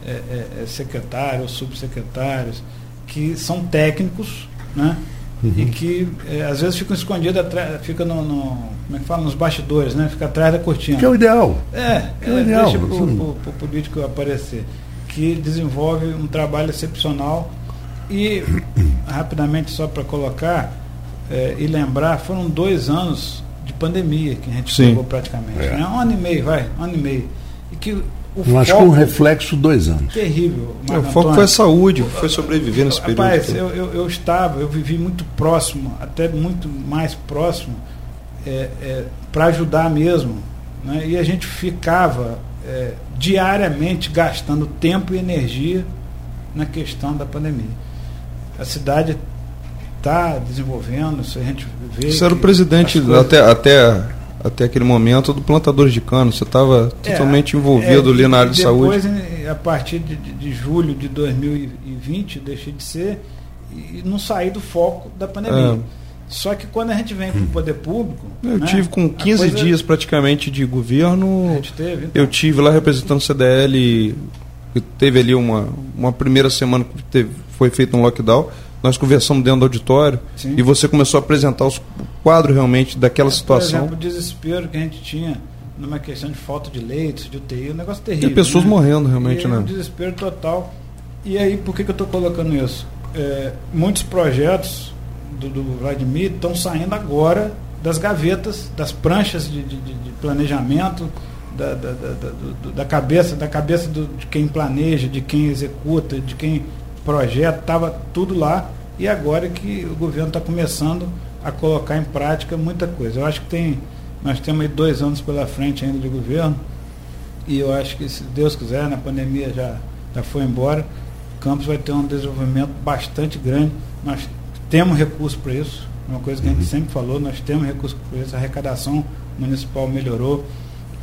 Speaker 2: é, é, é, secretários, subsecretários, que são técnicos, né? Uhum. E que é, às vezes ficam escondidos atrás, fica no, no, como é que fala, nos bastidores, né? Fica atrás da cortina.
Speaker 1: Que é o ideal.
Speaker 2: É, que é o ideal. deixa para o político aparecer. Que desenvolve um trabalho excepcional e rapidamente só para colocar é, e lembrar, foram dois anos de pandemia que a gente Sim. pegou praticamente. É. Né? Um ano e meio, vai, um ano e meio que o
Speaker 1: eu acho que um reflexo dois anos.
Speaker 2: Terrível.
Speaker 3: o foco foi a saúde, foi sobreviver nesse período.
Speaker 2: Rapaz, eu, eu, eu, estava, eu vivi muito próximo, até muito mais próximo, é, é, para ajudar mesmo. Né? E a gente ficava é, diariamente gastando tempo e energia na questão da pandemia. A cidade está desenvolvendo, se a gente vê.
Speaker 3: Você era o presidente coisas... até, até até aquele momento do plantador de cano. Você estava é, totalmente envolvido é, ali na área de
Speaker 2: depois,
Speaker 3: saúde.
Speaker 2: A partir de, de, de, julho de 2020, deixei de ser e não saí do foco da pandemia. É. Só que quando a gente vem para o poder público.
Speaker 3: Eu né, tive com 15 coisa... dias praticamente de governo. Teve, então. Eu tive lá representando o CDL. Teve ali uma, uma primeira semana que teve, foi feito um lockdown nós conversamos dentro do auditório Sim. e você começou a apresentar os quadros realmente daquela é, situação.
Speaker 2: Por exemplo, o desespero que a gente tinha numa questão de falta de leitos, de UTI, um negócio terrível.
Speaker 3: E pessoas
Speaker 2: né?
Speaker 3: morrendo realmente,
Speaker 2: e
Speaker 3: né?
Speaker 2: Um desespero total. E aí, por que, que eu estou colocando isso? É, muitos projetos do, do Vladimir estão saindo agora das gavetas, das pranchas de, de, de planejamento, da, da, da, da, cabeça, da cabeça do, de quem planeja, de quem executa, de quem projeto, estava tudo lá, e agora que o governo está começando a colocar em prática muita coisa. Eu acho que tem, nós temos aí dois anos pela frente ainda de governo, e eu acho que se Deus quiser, na pandemia já, já foi embora, o campus vai ter um desenvolvimento bastante grande. Nós temos recurso para isso, é uma coisa que a gente uhum. sempre falou, nós temos recurso para isso, a arrecadação municipal melhorou,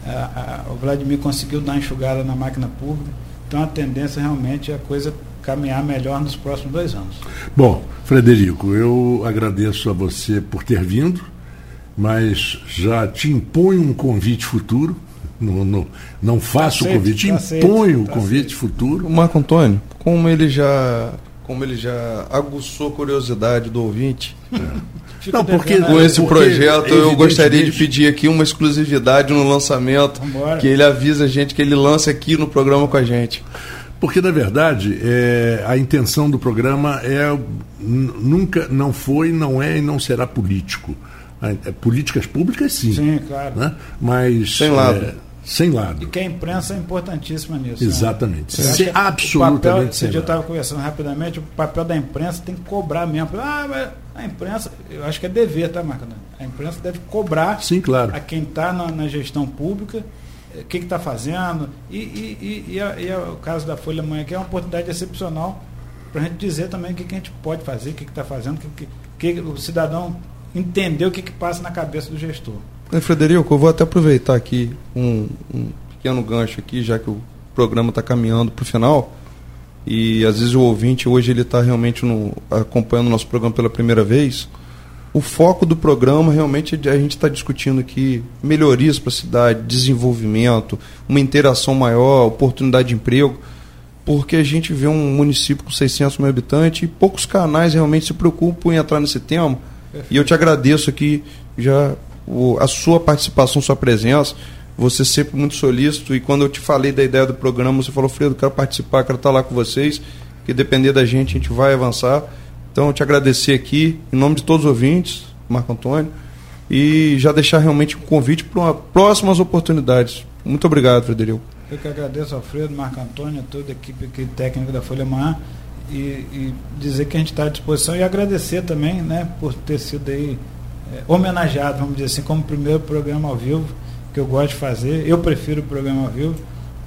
Speaker 2: a, a, o Vladimir conseguiu dar enxugada na máquina pública, então a tendência realmente é a coisa caminhar melhor nos próximos dois anos.
Speaker 1: Bom, Frederico, eu agradeço a você por ter vindo, mas já te imponho um convite futuro. No, no, não faço o convite, tá imponho o tá convite aceito. futuro.
Speaker 3: O Marco Antônio, como ele já como ele já aguçou a curiosidade do ouvinte. É. Não, porque com esse porque, projeto eu gostaria de pedir aqui uma exclusividade no lançamento, Vambora. que ele avisa a gente que ele lance aqui no programa com a gente.
Speaker 1: Porque, na verdade, é, a intenção do programa é nunca não foi, não é e não será político. É, políticas públicas, sim.
Speaker 2: Sim, claro.
Speaker 1: Né? Mas.
Speaker 3: Sem lado. É,
Speaker 1: sem lado.
Speaker 2: E que a imprensa é importantíssima nisso.
Speaker 1: Né? Exatamente. Né? Se, absolutamente.
Speaker 2: O papel, esse dia eu estava conversando rapidamente, o papel da imprensa tem que cobrar mesmo. Ah, mas a imprensa, eu acho que é dever, tá, Marco? A imprensa deve cobrar
Speaker 1: Sim, claro.
Speaker 2: a quem está na, na gestão pública o que está fazendo. E, e, e, é, e, o caso da Folha Manhã, que é uma oportunidade excepcional para a gente dizer também o que, que, a gente pode fazer, o que está fazendo, que, que, que, o cidadão entender o que, que passa na cabeça do gestor.
Speaker 3: Frederico, eu vou até aproveitar aqui um, um pequeno gancho aqui, já que o programa está caminhando para o final. E às vezes o ouvinte hoje ele está realmente no, acompanhando o nosso programa pela primeira vez o foco do programa realmente é a gente está discutindo aqui melhorias para a cidade, desenvolvimento, uma interação maior, oportunidade de emprego, porque a gente vê um município com 600 mil habitantes e poucos canais realmente se preocupam em entrar nesse tema. E eu te agradeço aqui já o, a sua participação, sua presença. Você sempre muito solícito e quando eu te falei da ideia do programa, você falou, Fredo, quero participar, quero estar lá com vocês, que depender da gente, a gente vai avançar. Então, eu te agradecer aqui, em nome de todos os ouvintes, Marco Antônio, e já deixar realmente um convite para próximas oportunidades. Muito obrigado, Frederico.
Speaker 2: Eu que agradeço, Alfredo, Marco Antônio, toda a equipe aqui técnica da Folha Manhã. e, e dizer que a gente está à disposição e agradecer também né, por ter sido aí é, homenageado, vamos dizer assim, como primeiro programa ao vivo que eu gosto de fazer. Eu prefiro o programa ao vivo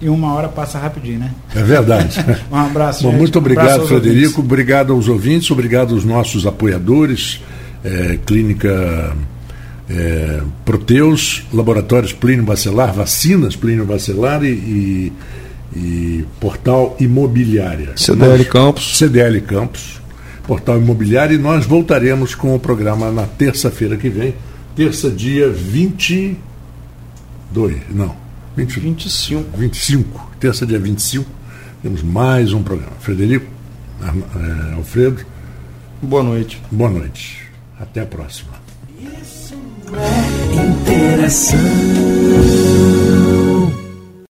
Speaker 2: e uma hora passa rapidinho, né?
Speaker 1: É verdade.
Speaker 2: um abraço.
Speaker 1: Bom, muito obrigado,
Speaker 2: um
Speaker 1: Frederico.
Speaker 2: ouvintes.
Speaker 1: Obrigado aos ouvintes, obrigado aos nossos apoiadores, é, Clínica é, Proteus, Laboratórios Plínio Bacelar, Vacinas Plínio Bacelar e, e, e Portal Imobiliária.
Speaker 3: CDL Campos.
Speaker 1: CDL Campos, Portal Imobiliário, e nós voltaremos com o programa na terça-feira que vem, terça, dia 22, não, 20,
Speaker 3: 25.
Speaker 1: 25, terça, dia 25, temos mais um programa. Frederico, eh, Alfredo,
Speaker 3: Boa noite.
Speaker 1: boa noite. Até a próxima.
Speaker 4: Interação.